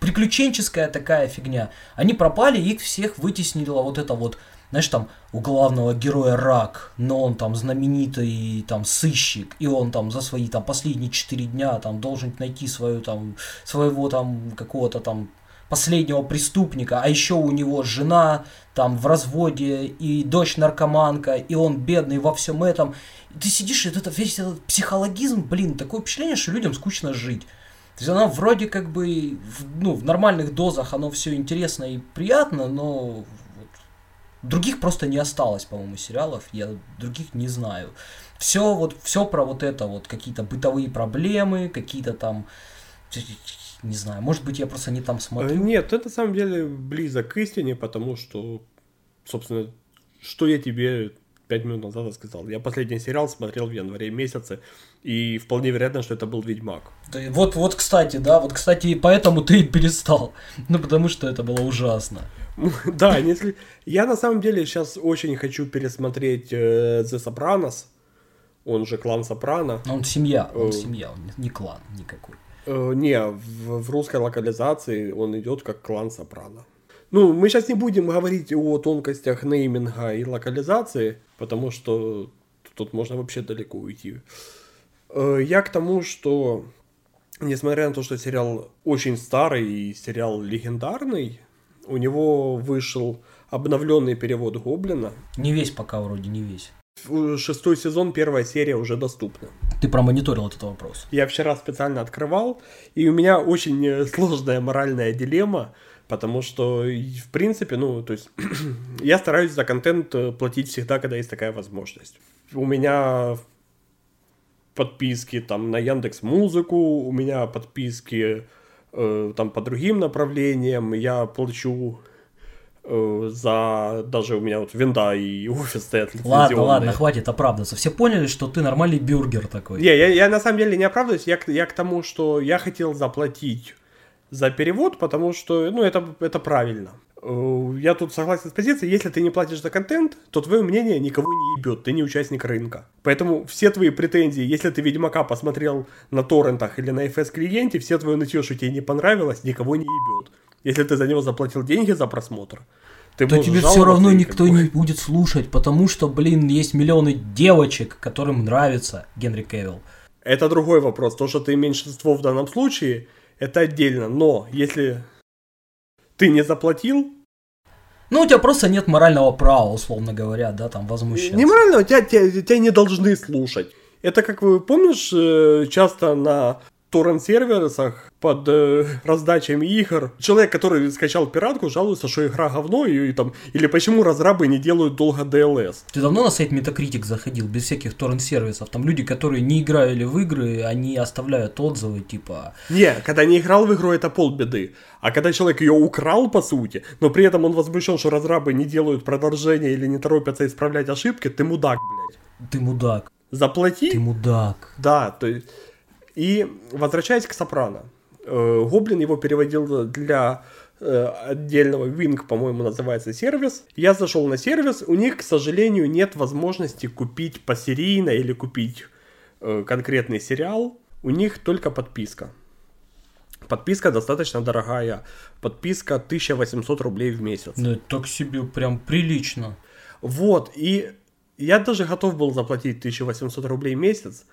приключенческая такая фигня, они пропали, их всех вытеснила вот это вот знаешь, там у главного героя рак, но он там знаменитый там сыщик, и он там за свои там последние четыре дня там должен найти свою там своего там какого-то там последнего преступника, а еще у него жена там в разводе и дочь наркоманка, и он бедный во всем этом. И ты сидишь, и это весь этот психологизм, блин, такое впечатление, что людям скучно жить. То есть она вроде как бы, ну, в нормальных дозах оно все интересно и приятно, но Других просто не осталось, по-моему, сериалов, я других не знаю. Все вот, все про вот это вот, какие-то бытовые проблемы, какие-то там, не знаю, может быть, я просто не там смотрю. Нет, это на самом деле близок к истине, потому что, собственно, что я тебе пять минут назад сказал. Я последний сериал смотрел в январе месяце, и вполне вероятно, что это был Ведьмак. Вот, вот, кстати, да, вот, кстати, поэтому ты и перестал. Ну, потому что это было ужасно. Да, если... Я на самом деле сейчас очень хочу пересмотреть э, The Sopranos, он же клан Сопрано. Он семья, он э, семья, он не клан никакой. Э, не, в, в русской локализации он идет как клан Сопрано. Ну, мы сейчас не будем говорить о тонкостях нейминга и локализации, потому что тут можно вообще далеко уйти. Я к тому, что несмотря на то, что сериал очень старый и сериал легендарный, у него вышел обновленный перевод Гоблина. Не весь пока вроде, не весь. Шестой сезон, первая серия уже доступна. Ты промониторил этот вопрос? Я вчера специально открывал, и у меня очень э, сложная моральная дилемма, потому что, в принципе, ну, то есть, я стараюсь за контент э, платить всегда, когда есть такая возможность. У меня подписки там на Яндекс Музыку, у меня подписки там по другим направлениям, я плачу э, за даже у меня вот винда и офис стоят Ладно, ладно, хватит оправдываться. Все поняли, что ты нормальный бюргер такой. Не, я, я на самом деле не оправдываюсь, я, я к тому, что я хотел заплатить за перевод, потому что, ну, это, это правильно. Э, я тут согласен с позицией, если ты не платишь за контент, то твое мнение никого не ебет, ты не участник рынка. Поэтому все твои претензии, если ты Ведьмака посмотрел на торрентах или на FS клиенте, все твое нытье, что тебе не понравилось, никого не ебет. Если ты за него заплатил деньги за просмотр, ты то тебе все равно никто не будет слушать, потому что, блин, есть миллионы девочек, которым нравится Генри Кевилл. Это другой вопрос. То, что ты меньшинство в данном случае, это отдельно. Но если ты не заплатил? Ну, у тебя просто нет морального права, условно говоря, да, там, возмущаться. Не морального, тебя, тебя, тебя не должны слушать. Это, как вы помнишь, э, часто на торрент-сервисах под э, раздачами игр. Человек, который скачал пиратку, жалуется, что игра говно, и, и там, или почему разрабы не делают долго DLS. Ты давно на сайт Metacritic заходил, без всяких торрент-сервисов? Там люди, которые не играли в игры, они оставляют отзывы, типа... Не, когда не играл в игру, это полбеды. А когда человек ее украл, по сути, но при этом он возмущен, что разрабы не делают продолжение или не торопятся исправлять ошибки, ты мудак, блядь. Ты мудак. Заплати. Ты мудак. Да, то есть... И возвращаясь к Сопрано. Э, Гоблин его переводил для э, отдельного Wing, по-моему, называется сервис. Я зашел на сервис, у них, к сожалению, нет возможности купить посерийно или купить э, конкретный сериал. У них только подписка. Подписка достаточно дорогая. Подписка 1800 рублей в месяц. Ну, это так себе прям прилично. Вот, и я даже готов был заплатить 1800 рублей в месяц,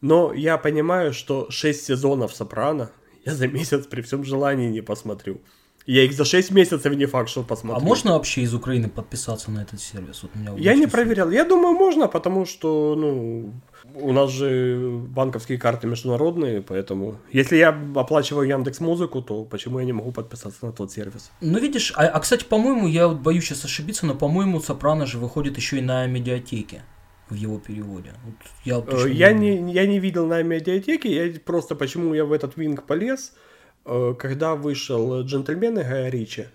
но я понимаю, что 6 сезонов Сопрано я за месяц при всем желании не посмотрю. Я их за 6 месяцев не факт, что посмотрю. А можно вообще из Украины подписаться на этот сервис? Вот меня я не проверял. Я думаю, можно, потому что, ну, у нас же банковские карты международные, поэтому если я оплачиваю Яндекс Музыку, то почему я не могу подписаться на тот сервис? Ну, видишь, а, а кстати, по-моему, я вот боюсь сейчас ошибиться, но, по-моему, Сопрано же выходит еще и на медиатеке в его переводе. Вот я, э, я, не, я не видел на медиатеке, я просто почему я в этот винг полез, э, когда вышел «Джентльмены» Гая Ричи,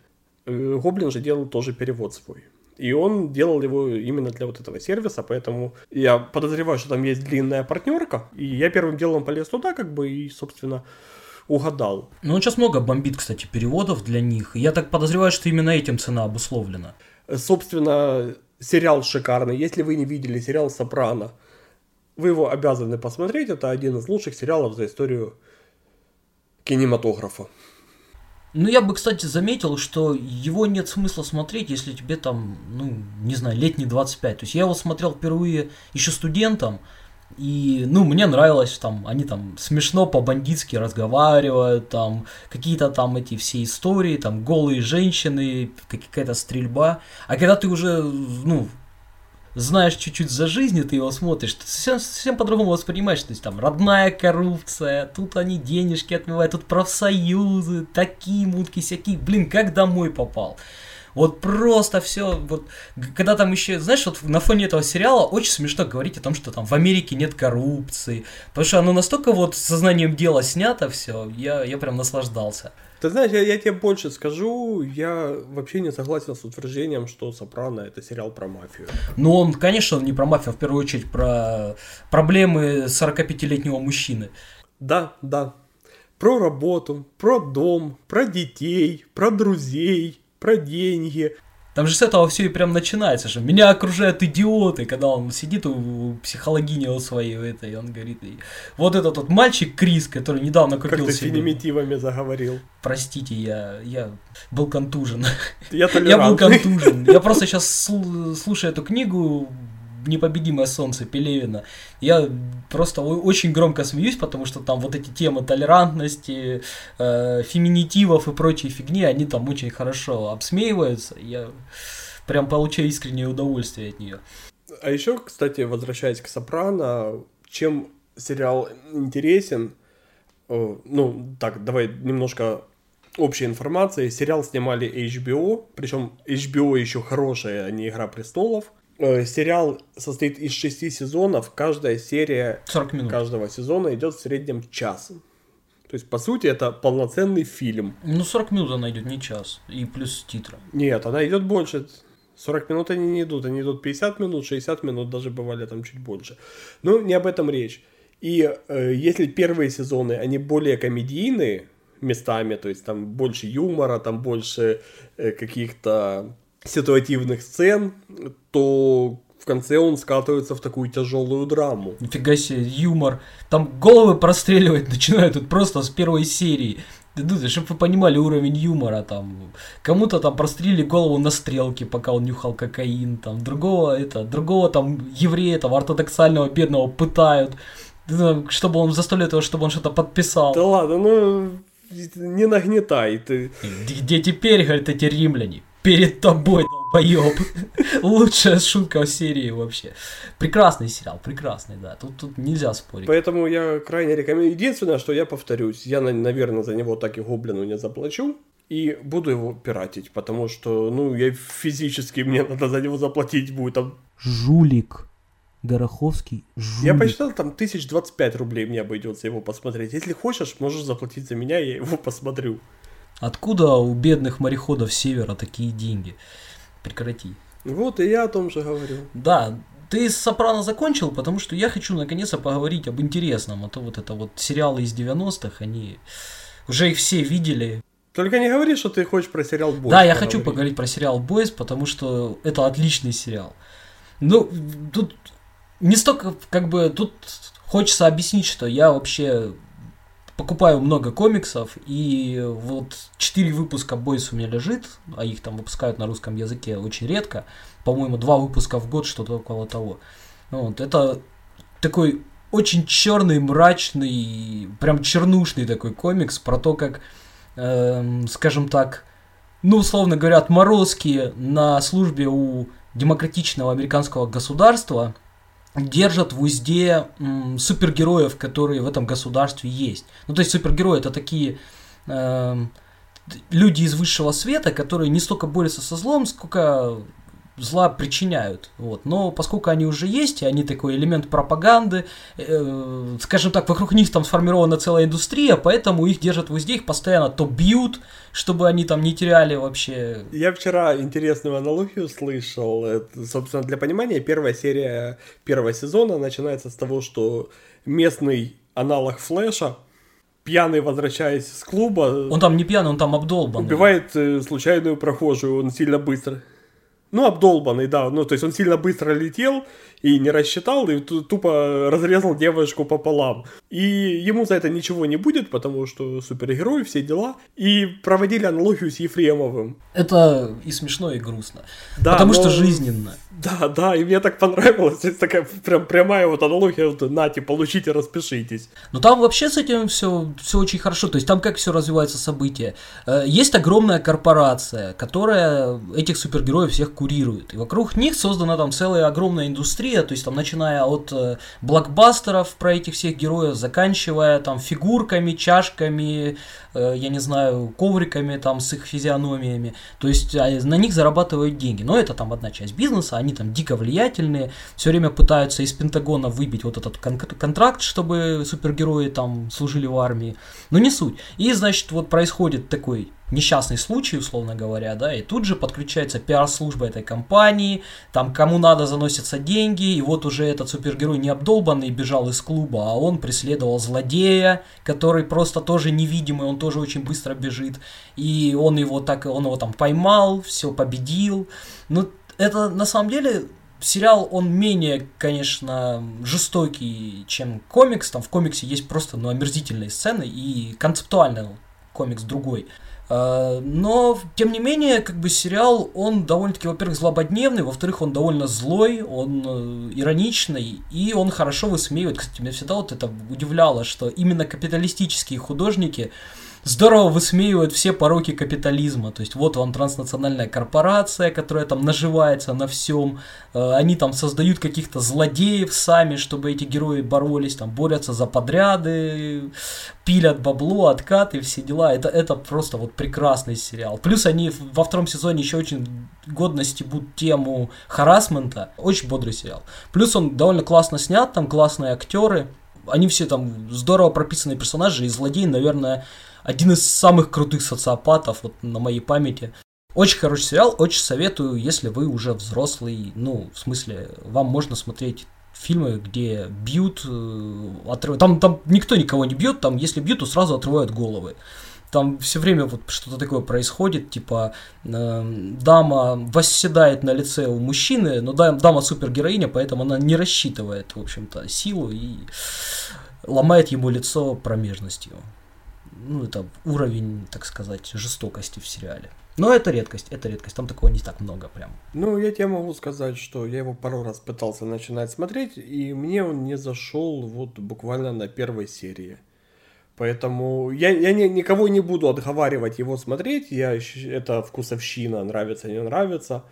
э, Гоблин же делал тоже перевод свой. И он делал его именно для вот этого сервиса, поэтому я подозреваю, что там есть длинная партнерка. И я первым делом полез туда, как бы, и, собственно, угадал. Ну, он сейчас много бомбит, кстати, переводов для них. Я так подозреваю, что именно этим цена обусловлена. Собственно, сериал шикарный. Если вы не видели сериал «Сопрано», вы его обязаны посмотреть. Это один из лучших сериалов за историю кинематографа. Ну, я бы, кстати, заметил, что его нет смысла смотреть, если тебе там, ну, не знаю, летний 25. То есть я его смотрел впервые еще студентом, и, ну, мне нравилось, там, они там смешно по-бандитски разговаривают, там, какие-то там эти все истории, там, голые женщины, какая-то стрельба. А когда ты уже, ну, знаешь чуть-чуть за жизнь, ты его смотришь, ты совсем, совсем по-другому воспринимаешь. То есть там родная коррупция, тут они денежки отмывают, тут профсоюзы, такие мутки, всякие. Блин, как домой попал. Вот просто все, вот, когда там еще, знаешь, вот на фоне этого сериала очень смешно говорить о том, что там в Америке нет коррупции, потому что оно настолько вот сознанием дела снято все, я, я прям наслаждался. Ты знаешь, я, я тебе больше скажу, я вообще не согласен с утверждением, что «Сопрано» — это сериал про мафию. Ну, он, конечно, он не про мафию, а в первую очередь про проблемы 45-летнего мужчины. Да, да. Про работу, про дом, про детей, про друзей, про деньги. Там же с этого все и прям начинается же. Меня окружают идиоты, когда он сидит у психологини у своей этой, и он говорит, и вот этот вот мальчик Крис, который недавно купил как себе... феминитивами заговорил. Простите, я, я был контужен. Я, я был контужен. Я просто сейчас слушаю эту книгу, непобедимое солнце Пелевина. Я просто очень громко смеюсь, потому что там вот эти темы толерантности, э, феминитивов и прочей фигни, они там очень хорошо обсмеиваются. Я прям получаю искреннее удовольствие от нее. А еще, кстати, возвращаясь к Сопрано, чем сериал интересен, э, ну, так, давай немножко общей информации. Сериал снимали HBO, причем HBO еще хорошая, а не Игра престолов. Э, сериал состоит из шести сезонов, каждая серия 40 минут. каждого сезона идет в среднем час. То есть, по сути, это полноценный фильм. Ну, 40 минут она идет, не час. И плюс титры. Нет, она идет больше. 40 минут они не идут, они идут 50 минут, 60 минут, даже бывали там чуть больше. Но не об этом речь. И э, если первые сезоны, они более комедийные местами, то есть там больше юмора, там больше э, каких-то ситуативных сцен, то в конце он скатывается в такую тяжелую драму. Нифига себе, юмор. Там головы простреливать начинают тут просто с первой серии. Ну, чтобы вы понимали уровень юмора там. Кому-то там прострелили голову на стрелке, пока он нюхал кокаин. Там другого это, другого там еврея, там ортодоксального бедного пытают, чтобы он заставляет его, чтобы он что-то подписал. Да ладно, ну не нагнетай ты. Где теперь, говорят, эти римляне? Перед тобой, долбоеб. Лучшая шутка в серии вообще. Прекрасный сериал, прекрасный, да. Тут, тут нельзя спорить. Поэтому я крайне рекомендую. Единственное, что я повторюсь, я, наверное, за него так и гоблину не заплачу. И буду его пиратить, потому что, ну, я физически, мне надо за него заплатить будет. Там... Жулик. Гороховский жулик. Я посчитал, там тысяч двадцать пять рублей мне обойдется его посмотреть. Если хочешь, можешь заплатить за меня, я его посмотрю. Откуда у бедных мореходов севера такие деньги? Прекрати. Вот и я о том же говорю. Да, ты с Сопрано закончил, потому что я хочу наконец-то поговорить об интересном. А то вот это вот сериалы из 90-х, они уже их все видели. Только не говори, что ты хочешь про сериал Бойс. Да, я хочу поговорить про сериал Бойс, потому что это отличный сериал. Ну, тут не столько, как бы, тут хочется объяснить, что я вообще покупаю много комиксов, и вот 4 выпуска Бойс у меня лежит, а их там выпускают на русском языке очень редко. По-моему, два выпуска в год, что-то около того. Вот, это такой очень черный, мрачный, прям чернушный такой комикс про то, как, э, скажем так, ну, условно говоря, отморозки на службе у демократичного американского государства – держат в узде м, супергероев, которые в этом государстве есть. Ну, то есть супергерои это такие э, люди из высшего света, которые не столько борются со злом, сколько зла причиняют. Вот. Но поскольку они уже есть, и они такой элемент пропаганды, э, скажем так, вокруг них там сформирована целая индустрия, поэтому их держат в узде, их постоянно то бьют, чтобы они там не теряли вообще. Я вчера интересную аналогию слышал. Это, собственно, для понимания, первая серия первого сезона начинается с того, что местный аналог Флэша пьяный, возвращаясь с клуба... Он там не пьяный, он там обдолбанный. Убивает э, случайную прохожую, он сильно быстро Ну, обдолбанный, да. Ну, то есть он сильно быстро летел и не рассчитал, и тупо разрезал девушку пополам. И ему за это ничего не будет, потому что супергерой, все дела. И проводили аналогию с Ефремовым. Это и смешно, и грустно. Да, потому но... что жизненно. Да, да, и мне так понравилось. Это такая прям прямая вот аналогия, вот, нате, получите, распишитесь. Но там вообще с этим все, все очень хорошо. То есть там как все развивается события. Э, есть огромная корпорация, которая этих супергероев всех курирует. И вокруг них создана там целая огромная индустрия, то есть там начиная от э, блокбастеров про этих всех героев, заканчивая там фигурками, чашками, я не знаю, ковриками там с их физиономиями. То есть а, на них зарабатывают деньги. Но это там одна часть бизнеса, они там дико влиятельные, все время пытаются из Пентагона выбить вот этот кон- контракт, чтобы супергерои там служили в армии. Но не суть. И, значит, вот происходит такой несчастный случай, условно говоря, да, и тут же подключается пиар-служба этой компании, там кому надо заносятся деньги, и вот уже этот супергерой не обдолбанный бежал из клуба, а он преследовал злодея, который просто тоже невидимый, он тоже очень быстро бежит, и он его так, он его там поймал, все победил, ну, это на самом деле сериал, он менее, конечно, жестокий, чем комикс. Там в комиксе есть просто ну, омерзительные сцены и концептуально комикс другой. А, но, тем не менее, как бы сериал, он довольно-таки, во-первых, злободневный, во-вторых, он довольно злой, он э, ироничный, и он хорошо высмеивает. Кстати, меня всегда вот это удивляло, что именно капиталистические художники, здорово высмеивают все пороки капитализма. То есть вот вам транснациональная корпорация, которая там наживается на всем. Э, они там создают каких-то злодеев сами, чтобы эти герои боролись, там борются за подряды, пилят бабло, откаты, все дела. Это, это просто вот прекрасный сериал. Плюс они во втором сезоне еще очень годно стебут тему харасмента. Очень бодрый сериал. Плюс он довольно классно снят, там классные актеры. Они все там здорово прописанные персонажи, и злодей, наверное, один из самых крутых социопатов вот на моей памяти. Очень хороший сериал, очень советую, если вы уже взрослый, ну, в смысле, вам можно смотреть фильмы, где бьют, э, отрыв... там, там никто никого не бьет, там если бьют, то сразу отрывают головы. Там все время вот что-то такое происходит, типа э, дама восседает на лице у мужчины, но дама супергероиня, поэтому она не рассчитывает, в общем-то, силу и ломает ему лицо промежностью ну, это уровень, так сказать, жестокости в сериале. Но это редкость, это редкость, там такого не так много прям. Ну, я тебе могу сказать, что я его пару раз пытался начинать смотреть, и мне он не зашел вот буквально на первой серии. Поэтому я, я не, никого не буду отговаривать его смотреть, я, это вкусовщина, нравится, не нравится.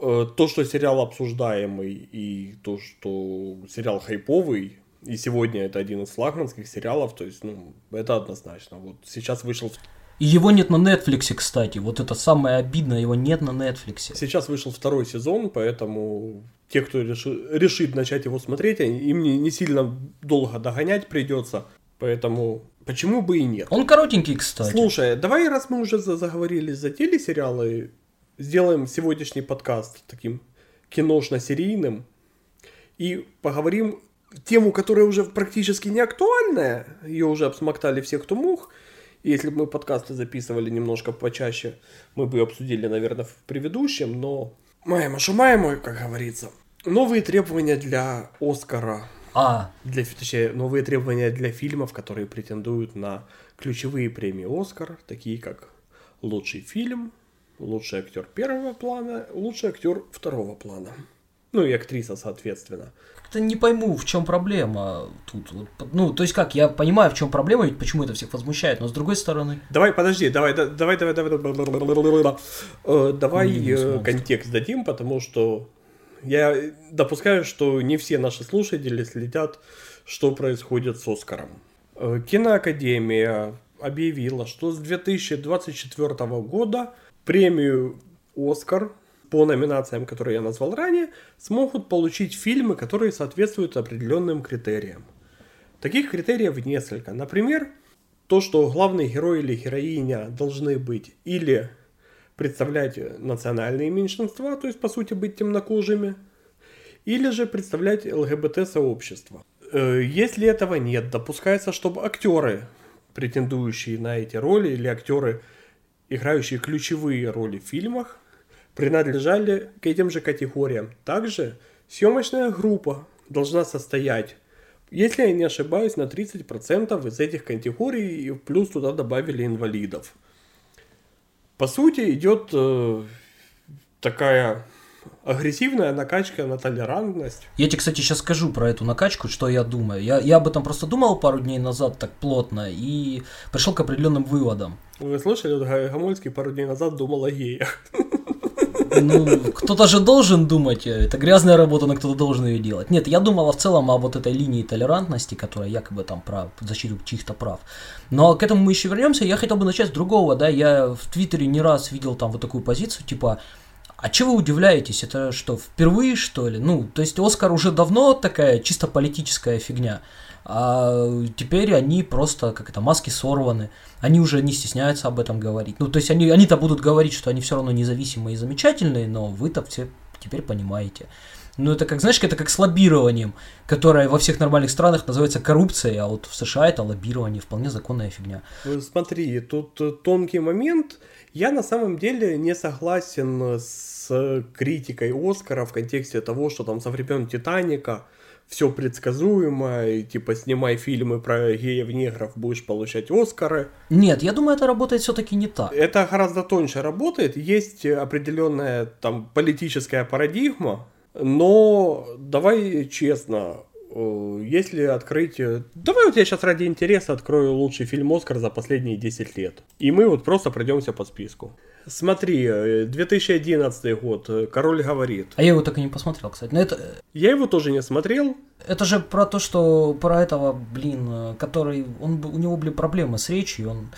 Э, то, что сериал обсуждаемый, и то, что сериал хайповый, и сегодня это один из флагманских сериалов, то есть, ну, это однозначно. Вот сейчас вышел... И его нет на Netflix, кстати. Вот это самое обидное, его нет на Netflix. Сейчас вышел второй сезон, поэтому те, кто реши, решит начать его смотреть, им не, не сильно долго догонять придется. Поэтому почему бы и нет? Он коротенький, кстати. Слушай, давай, раз мы уже заговорили за телесериалы, сделаем сегодняшний подкаст таким киношно-серийным и поговорим тему, которая уже практически не актуальная, ее уже обсмоктали все, кто мог. И если бы мы подкасты записывали немножко почаще, мы бы обсудили, наверное, в предыдущем, но... Маемо шумаемо, как говорится. Новые требования для Оскара. А. Для, точнее, новые требования для фильмов, которые претендуют на ключевые премии Оскар, такие как лучший фильм, лучший актер первого плана, лучший актер второго плана. Ну и актриса, соответственно. Как-то не пойму, в чем проблема тут. Ну, то есть как, я понимаю, в чем проблема, ведь почему это всех возмущает, но с другой стороны... Давай, подожди, давай, давай, давай, давай, давай контекст дадим, потому что я допускаю, что не все наши слушатели следят, что происходит с Оскаром. Киноакадемия объявила, что с 2024 года премию Оскар по номинациям, которые я назвал ранее, смогут получить фильмы, которые соответствуют определенным критериям. Таких критериев несколько. Например, то, что главный герой или героиня должны быть или представлять национальные меньшинства, то есть по сути быть темнокожими, или же представлять ЛГБТ-сообщество. Э, если этого нет, допускается, чтобы актеры, претендующие на эти роли, или актеры, играющие ключевые роли в фильмах, принадлежали к этим же категориям. Также съемочная группа должна состоять, если я не ошибаюсь, на 30% из этих категорий, и плюс туда добавили инвалидов. По сути, идет э, такая агрессивная накачка на толерантность. Я тебе, кстати, сейчас скажу про эту накачку, что я думаю. Я, я об этом просто думал пару дней назад так плотно и пришел к определенным выводам. Вы слышали, вот Гомольский пару дней назад думал о геях. Ну, кто-то же должен думать, это грязная работа, но кто-то должен ее делать. Нет, я думал в целом о вот этой линии толерантности, которая якобы там про защиту чьих-то прав. Но к этому мы еще вернемся. Я хотел бы начать с другого, да, я в Твиттере не раз видел там вот такую позицию, типа, а чего вы удивляетесь? Это что, впервые, что ли? Ну, то есть Оскар уже давно такая чисто политическая фигня. А теперь они просто, как это, маски сорваны. Они уже не стесняются об этом говорить. Ну, то есть они, они-то будут говорить, что они все равно независимые и замечательные, но вы-то все теперь понимаете. Ну, это как, знаешь, это как с лоббированием, которое во всех нормальных странах называется коррупцией, а вот в США это лоббирование, вполне законная фигня. Смотри, тут тонкий момент. Я на самом деле не согласен с с критикой Оскара в контексте того, что там со времен Титаника все предсказуемо, и типа снимай фильмы про геев-негров, будешь получать Оскары. Нет, я думаю, это работает все-таки не так. Это гораздо тоньше работает. Есть определенная там политическая парадигма, но давай честно, если открыть... Э, давай вот я сейчас ради интереса открою лучший фильм Оскар за последние 10 лет. И мы вот просто пройдемся по списку. Смотри, 2011 э, год, э, Король говорит. А я его так и не посмотрел, кстати. Но это... Я его тоже не смотрел. Это же про то, что про этого, блин, э, который, он, у него были проблемы с речью, он...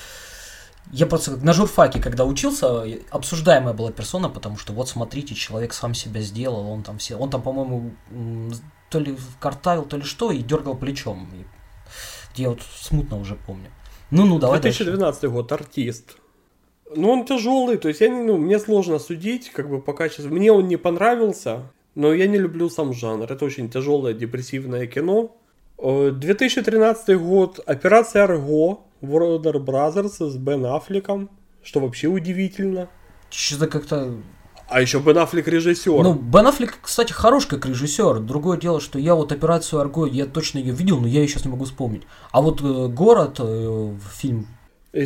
Я просто на журфаке, когда учился, обсуждаемая была персона, потому что вот смотрите, человек сам себя сделал, он там все, он там, по-моему, то ли картавил, то ли что, и дергал плечом. Я вот смутно уже помню. Ну-ну, давай 2012 дальше. год, артист. Ну, он тяжелый, то есть я, ну, мне сложно судить, как бы по качеству. Мне он не понравился, но я не люблю сам жанр. Это очень тяжелое депрессивное кино. 2013 год, Операция Арго, Warner Brothers с Бен Аффлеком, что вообще удивительно. Что-то как-то а еще Бен Аффлек режиссер. Ну, Бен Аффлек, кстати, хорош как режиссер. Другое дело, что я вот операцию Арго, я точно ее видел, но я ее сейчас не могу вспомнить. А вот э, город, э, фильм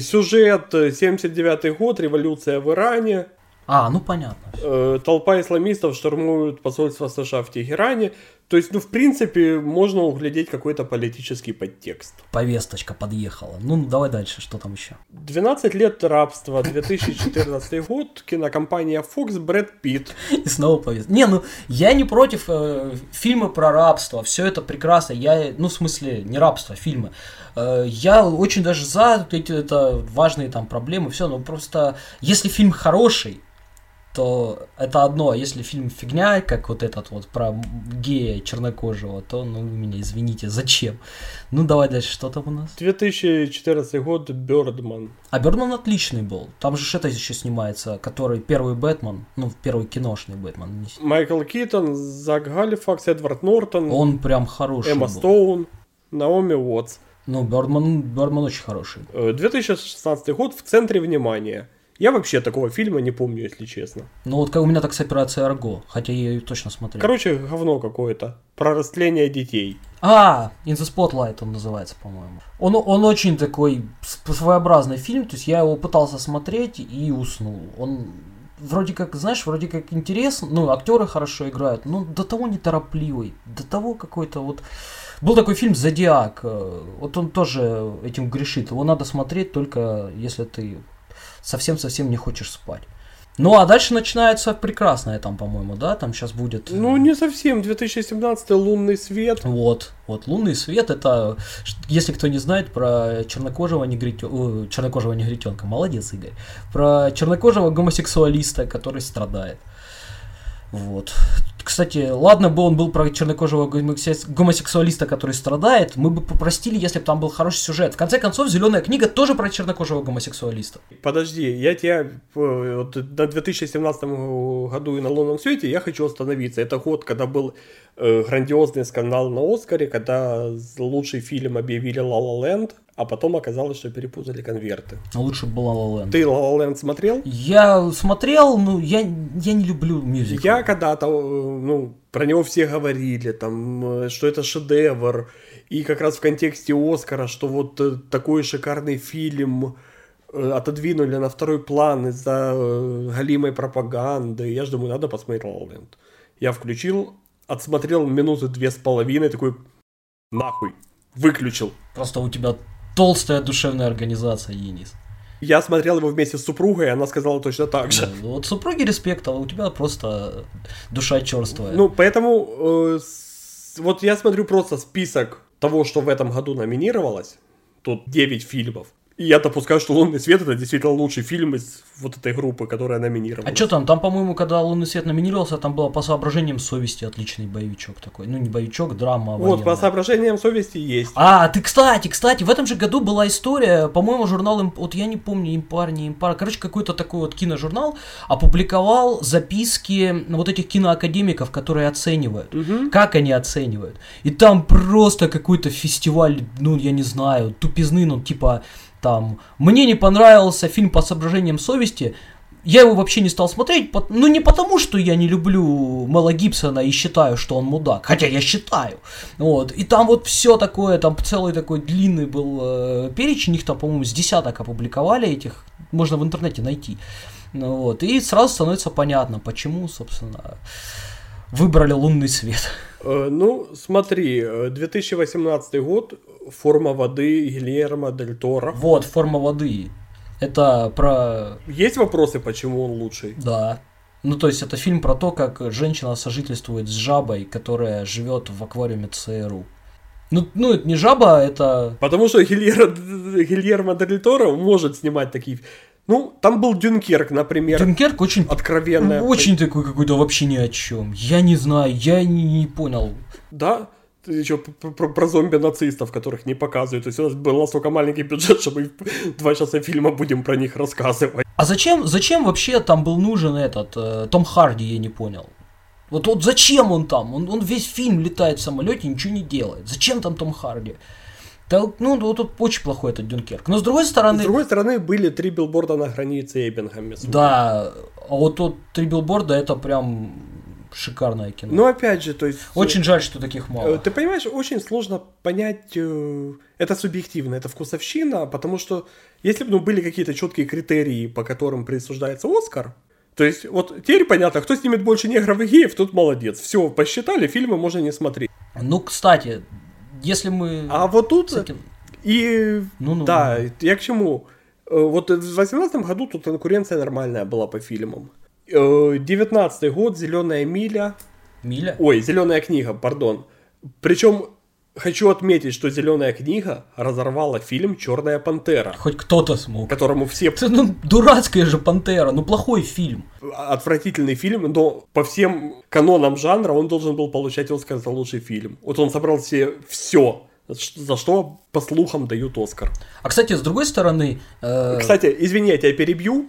Сюжет 79 э, год, революция в Иране. А, ну понятно. Э, толпа исламистов штурмуют посольство США в Тегеране. То есть, ну, в принципе, можно углядеть какой-то политический подтекст. Повесточка подъехала. Ну, давай дальше, что там еще? 12 лет рабства, 2014 год, кинокомпания Fox, Брэд Питт. И снова повестка. Не, ну, я не против э, фильмы про рабство, все это прекрасно. Я, ну, в смысле, не рабство, фильмы. Э, я очень даже за эти это важные там проблемы, все, но просто, если фильм хороший, то это одно, а если фильм фигня, как вот этот вот про гея чернокожего, то, ну, меня извините, зачем? Ну, давай дальше, что там у нас? 2014 год, Бёрдман. А Бёрдман отличный был. Там же это еще снимается, который первый Бэтмен, ну, первый киношный Бэтмен. Майкл Китон, Зак Галифакс, Эдвард Нортон. Он прям хороший Эмма был. Стоун, Наоми Уотс. Ну, Бёрдман, Бёрдман очень хороший. 2016 э, год в центре внимания. Я вообще такого фильма не помню, если честно. Ну вот как у меня так с операцией Арго, хотя я ее точно смотрел. Короче, говно какое-то. Про растление детей. А, In the Spotlight он называется, по-моему. Он, он очень такой своеобразный фильм, то есть я его пытался смотреть и уснул. Он вроде как, знаешь, вроде как интересно, ну, актеры хорошо играют, но до того неторопливый, до того какой-то вот... Был такой фильм «Зодиак», э, вот он тоже этим грешит, его надо смотреть только если ты совсем-совсем не хочешь спать. Ну, а дальше начинается прекрасное там, по-моему, да? Там сейчас будет... Ну, не совсем. 2017 «Лунный свет». Вот. Вот, «Лунный свет» — это, если кто не знает, про чернокожего негритенка... Чернокожего негритенка. Молодец, Игорь. Про чернокожего гомосексуалиста, который страдает. Вот. Кстати, ладно бы он был про чернокожего гомосексуалиста, который страдает, мы бы попростили, если бы там был хороший сюжет. В конце концов, зеленая книга тоже про чернокожего гомосексуалиста. Подожди, я тебя э, вот, на 2017 году и на лунном свете я хочу остановиться. Это год, когда был э, грандиозный скандал на Оскаре, когда лучший фильм объявили La La Land, а потом оказалось, что перепутали конверты. А лучше бы была La La Land. Ты La La Land смотрел? Я смотрел, ну, я, я не люблю мюзикл. Я когда-то, э, ну, про него все говорили, там, э, что это шедевр, и как раз в контексте Оскара, что вот э, такой шикарный фильм отодвинули на второй план из-за галимой пропаганды. Я же думаю, надо посмотреть La La Land. Я включил, отсмотрел минуты две с половиной, такой, нахуй, выключил. Просто у тебя толстая душевная организация, Енис. Я смотрел его вместе с супругой, и она сказала точно так же. Ну, Вот супруги респект, а у тебя просто душа черствая. Ну, поэтому э, с- вот я смотрю просто список того, что в этом году номинировалось. Тут 9 фильмов. И я допускаю, что «Лунный свет» это действительно лучший фильм из вот этой группы, которая номинировалась. А что там? Там, по-моему, когда «Лунный свет» номинировался, там было по соображениям совести отличный боевичок такой. Ну, не боевичок, драма Вот, по военная. соображениям совести есть. А, ты, кстати, кстати, в этом же году была история, по-моему, журнал, «Имп- вот я не помню, Импар, не Импар, короче, какой-то такой вот киножурнал опубликовал записки вот этих киноакадемиков, которые оценивают, как они оценивают. И там просто какой-то фестиваль, ну, я не знаю, тупизны, ну, типа, там, мне не понравился фильм по соображениям совести, я его вообще не стал смотреть, ну не потому, что я не люблю Мела Гибсона и считаю, что он мудак, хотя я считаю. Вот. И там вот все такое, там целый такой длинный был э, перечень, их там, по-моему, с десяток опубликовали этих, можно в интернете найти. Вот. И сразу становится понятно, почему, собственно, выбрали лунный свет. Э, ну, смотри, э, 2018 год, «Форма воды» Гильермо Дель Торо. Вот, форма воды. Это про Есть вопросы, почему он лучший? Да. Ну, то есть это фильм про то, как женщина сожительствует с жабой, которая живет в аквариуме ЦРУ. Ну, ну, это не жаба, это... Потому что Гильермо, Гильермо Дель Торо может снимать такие... Ну, там был Дюнкерк, например, Дюнкерк очень... откровенная. Очень такой какой-то вообще ни о чем. Я не знаю, я не, не понял. Да? Еще про, про зомби-нацистов, которых не показывают. То есть у нас был настолько маленький бюджет, что мы два часа фильма будем про них рассказывать. А зачем, зачем вообще там был нужен этот э, Том Харди, я не понял. Вот, вот зачем он там? Он, он весь фильм летает в самолете, ничего не делает. Зачем там Том Харди? Да, ну, вот тут очень плохой этот Дюнкерк. Но с другой стороны... С другой стороны, были три билборда на границе Эббингема. Да, а вот тут три билборда это прям шикарное кино. Но опять же, то есть... Очень жаль, что таких э, мало. Ты понимаешь, очень сложно понять, э, это субъективно, это вкусовщина, потому что если бы ну, были какие-то четкие критерии, по которым присуждается Оскар, то есть вот теперь понятно, кто снимет больше негров и геев, тот молодец. Все, посчитали, фильмы можно не смотреть. Ну, кстати, если мы... А вот тут... с этим- И Ну-ну. да, я к чему? Э, Вот в 2018 году тут конкуренция нормальная была по фильмам. 19 год, Зеленая миля. Миля? Ой, Зеленая книга, пардон. Причем хочу отметить, что Зеленая книга разорвала фильм Черная пантера, Хоть кто-то смог. которому все Это, ну, дурацкая же Пантера, ну, плохой фильм. отвратительный фильм, но по всем канонам жанра он должен был получать Оскар за лучший фильм. Вот он собрал себе все, за что, по слухам, дают Оскар. А, кстати, с другой стороны... э, Кстати, извини, я тебя перебью.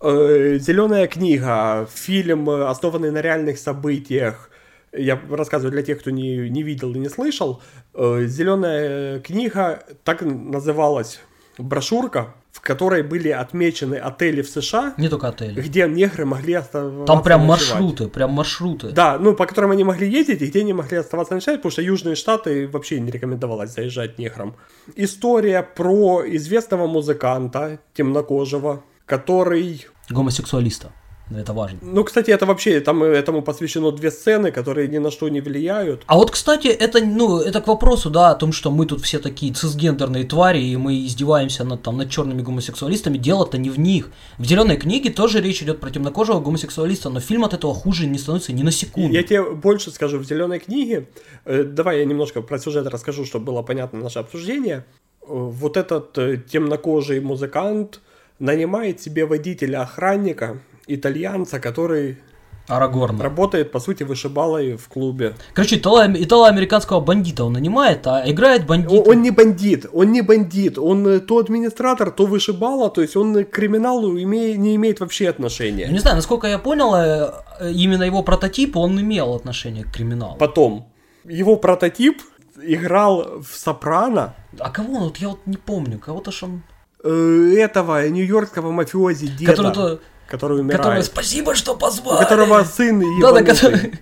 Зеленая книга, фильм, э, основанный на реальных событиях. Я рассказываю для тех, кто не, не видел и не слышал. Зеленая книга так называлась брошюрка, в которой были отмечены отели в США, Не только отели. где негры могли оставаться Там прям ночевать. маршруты, прям маршруты. Да, ну, по которым они могли ездить, и где они могли оставаться ночевать, потому что южные штаты вообще не рекомендовалось заезжать неграм. История про известного музыканта, темнокожего, который... Гомосексуалиста. Это важно. Ну, кстати, это вообще, там э, этому посвящено две сцены, которые ни на что не влияют. А вот, кстати, это, ну, это к вопросу, да, о том, что мы тут все такие цисгендерные твари, и мы издеваемся над, там, над черными гомосексуалистами. Дело-то не в них. В зеленой книге тоже речь идет про темнокожего гомосексуалиста, но фильм от этого хуже не становится ни на секунду. Я тебе больше скажу, в «Зеленой книге», э, давай я немножко про сюжет расскажу, чтобы было понятно наше обсуждение. Э, Вот этот э, темнокожий музыкант нанимает себе водителя-охранника, итальянца, который Арагорн. работает, по сути, вышибалой в клубе. Короче, итало- итало-американского бандита он нанимает, а играет бандит. Он, не бандит, он не бандит, он э, то администратор, то вышибала, то есть он к криминалу име- не имеет вообще отношения. не знаю, насколько я понял, э, э, именно его прототип, он имел отношение к криминалу. Потом, его прототип играл в «Сопрано». А кого он? Вот я вот не помню. Кого-то ж он... этого нью-йоркского мафиози деда, Который, то- который умирает. который спасибо, что у позвали. которого сын Да, да, ебанутый. который...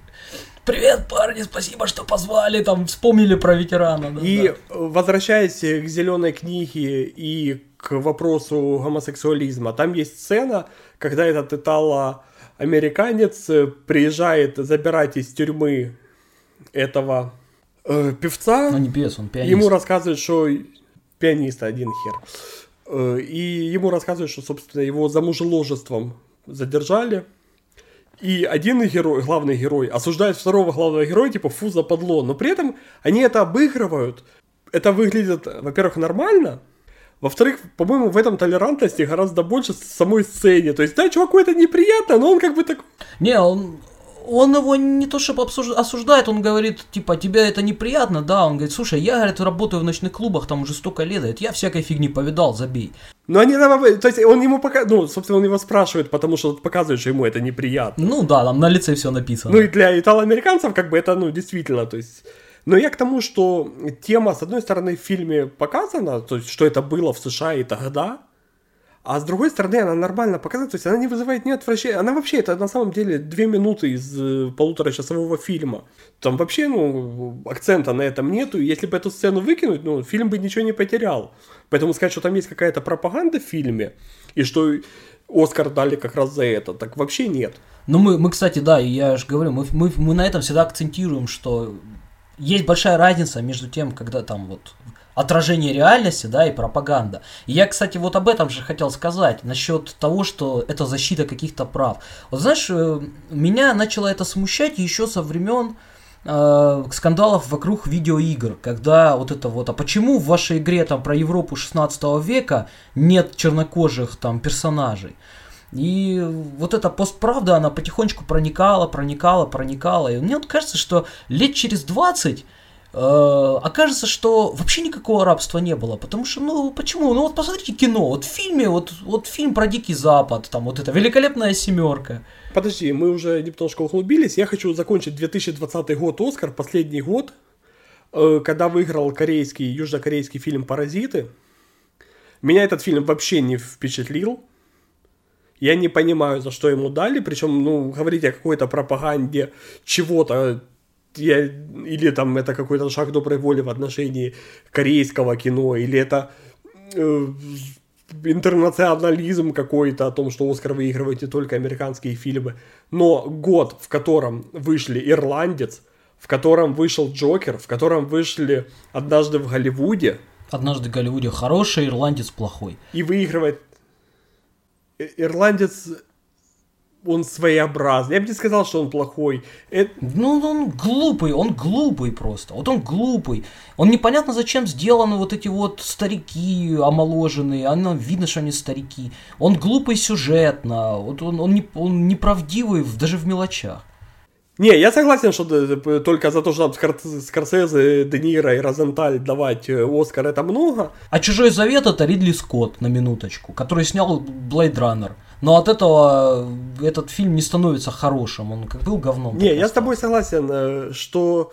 Привет, парни, спасибо, что позвали, там вспомнили про ветерана. да, И да. возвращаясь к зеленой книге и к вопросу гомосексуализма, там есть сцена, когда этот итало-американец э, приезжает забирать из тюрьмы этого э, певца. Ну не певец, он пианист. Ему рассказывают, что пианист один хер. Э, И ему рассказывают, что, собственно, его за мужеложеством задержали. И один герой, главный герой, осуждает второго главного героя, типа, фу, западло. Но при этом они это обыгрывают. Это выглядит, во-первых, нормально. Во-вторых, по-моему, в этом толерантности гораздо больше самой сцене. То есть, да, чуваку это неприятно, но он как бы так... Не, он, он его не то чтобы обсуж- осуждает, он говорит, типа, тебе это неприятно, да, он говорит, слушай, я, говорит, работаю в ночных клубах, там уже столько лет, говорит, я всякой фигни повидал, забей. Но они, там- то есть, он ему пока... Ну, собственно, он его спрашивает, потому что показывает, что ему это неприятно. Ну да, там на лице все написано. Ну и для итало-американцев как бы это, ну, действительно, то есть... Но я к тому, что тема, с одной стороны, в фильме показана, то есть, что это было в США и тогда, а с другой стороны, она нормально показана, то есть она не вызывает ни отвращения. Она вообще, это на самом деле две минуты из э, полуторачасового фильма. Там вообще, ну, акцента на этом нету. И если бы эту сцену выкинуть, ну, фильм бы ничего не потерял. Поэтому сказать, что там есть какая-то пропаганда в фильме, и что Оскар дали как раз за это, так вообще нет. Ну, мы, мы, кстати, да, я же говорю, мы, мы, мы на этом всегда акцентируем, что есть большая разница между тем, когда там вот отражение реальности, да, и пропаганда. И я, кстати, вот об этом же хотел сказать, насчет того, что это защита каких-то прав. Вот знаешь, э, меня начало это смущать еще со времен э, скандалов вокруг видеоигр, когда вот это вот, а почему в вашей игре там про Европу 16 века нет чернокожих там персонажей? И вот эта постправда, она потихонечку проникала, проникала, проникала. И мне вот кажется, что лет через 20 э, окажется, что вообще никакого рабства не было. Потому что, ну, почему? Ну, вот посмотрите кино. Вот в фильме, вот, вот фильм про Дикий Запад, там вот это великолепная семерка. Подожди, мы уже немножко углубились. Я хочу закончить 2020 год Оскар, последний год, э, когда выиграл корейский, южнокорейский фильм «Паразиты». Меня этот фильм вообще не впечатлил. Я не понимаю, за что ему дали. Причем, ну, говорить о какой-то пропаганде чего-то, я, или там это какой-то шаг доброй воли в отношении корейского кино, или это э, интернационализм какой-то о том, что Оскар выигрывает не только американские фильмы. Но год, в котором вышли «Ирландец», в котором вышел «Джокер», в котором вышли «Однажды в Голливуде», Однажды в Голливуде хороший, ирландец плохой. и выигрывает «И- «Ирландец», он своеобразный. Я бы не сказал, что он плохой. Э, Ну, он глупый, он глупый просто. Вот он глупый. Он непонятно зачем сделаны вот эти вот старики омоложенные. Оно видно, что они старики. Он глупый сюжетно. Вот он, он, не, он неправдивый даже в мелочах. Не, я согласен, что д- только за то, что там Скор- Скорсезе, Де Ниро и Розенталь давать э, Оскар, это много. А Чужой Завет это Ридли Скотт, на минуточку, который снял Blade Runner. Но от этого э, этот фильм не становится хорошим. Он как был говном. Не, я с тобой согласен, э, что...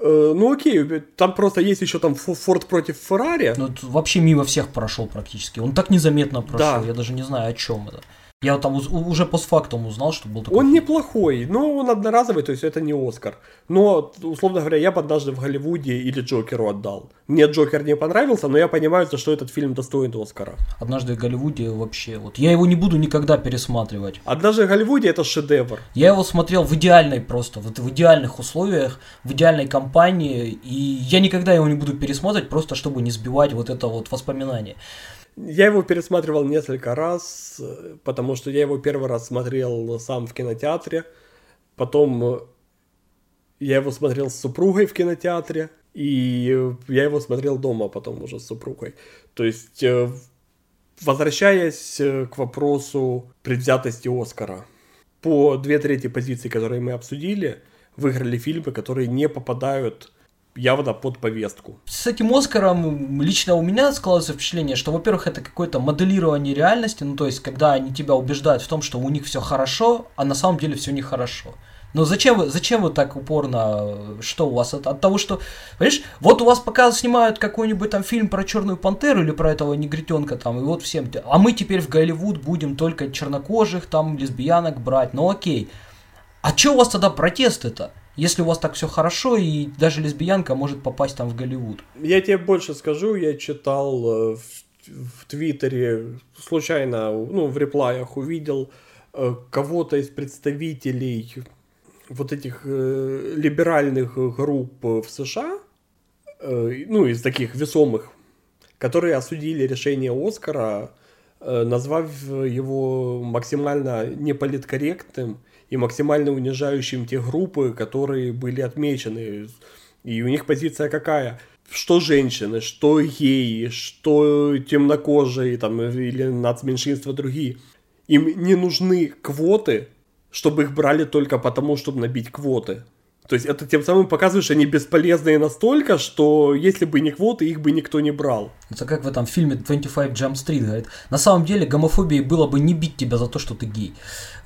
э, Ну окей, там просто есть еще там Фо- Форд против Феррари. Ну, вообще мимо всех прошел практически. Он так незаметно прошел. Да. Я даже не знаю, о чем это. Я вот там уже постфактум узнал, что был такой Он фильм. неплохой, но он одноразовый, то есть это не Оскар. Но, условно говоря, я бы однажды в Голливуде или Джокеру отдал. Мне Джокер не понравился, но я понимаю, за что этот фильм достоин Оскара. Однажды в Голливуде вообще. Вот я его не буду никогда пересматривать. Однажды в Голливуде это шедевр. Я его смотрел в идеальной просто, вот в идеальных условиях, в идеальной компании, и я никогда его не буду пересматривать, просто чтобы не сбивать вот это вот воспоминание. Я его пересматривал несколько раз, потому что я его первый раз смотрел сам в кинотеатре. Потом э, я его смотрел с супругой в кинотеатре. И э, я его смотрел дома потом уже с супругой. То есть, э, возвращаясь к вопросу предвзятости Оскара. По две трети позиций, которые мы обсудили, выиграли фильмы, которые не попадают явно под повестку. С этим Оскаром лично у меня складывается впечатление, что, во-первых, это какое-то моделирование реальности, ну то есть, когда они тебя убеждают в том, что у них все хорошо, а на самом деле все нехорошо. Но зачем вы, зачем вы так упорно, что у вас от, от того, что, понимаешь, вот у вас пока снимают какой-нибудь там фильм про Черную Пантеру или про этого негритенка там, и вот всем, а мы теперь в Голливуд будем только чернокожих там лесбиянок брать, ну окей. А что у вас тогда протесты-то? Если у вас так все хорошо, и даже лесбиянка может попасть там в Голливуд. Я тебе больше скажу, я читал э, в, в Твиттере, случайно, ну, в реплаях увидел э, кого-то из представителей вот этих э, либеральных групп в США, э, ну, из таких весомых, которые осудили решение Оскара, э, назвав его максимально неполиткорректным и максимально унижающим те группы, которые были отмечены. И у них позиция какая? Что женщины, что геи, что темнокожие там, или нацменьшинства другие. Им не нужны квоты, чтобы их брали только потому, чтобы набить квоты. То есть это тем самым показывает, что они бесполезные настолько, что если бы не квоты, их бы никто не брал. Это как в этом фильме 25 Jump Street говорит. На самом деле гомофобией было бы не бить тебя за то, что ты гей.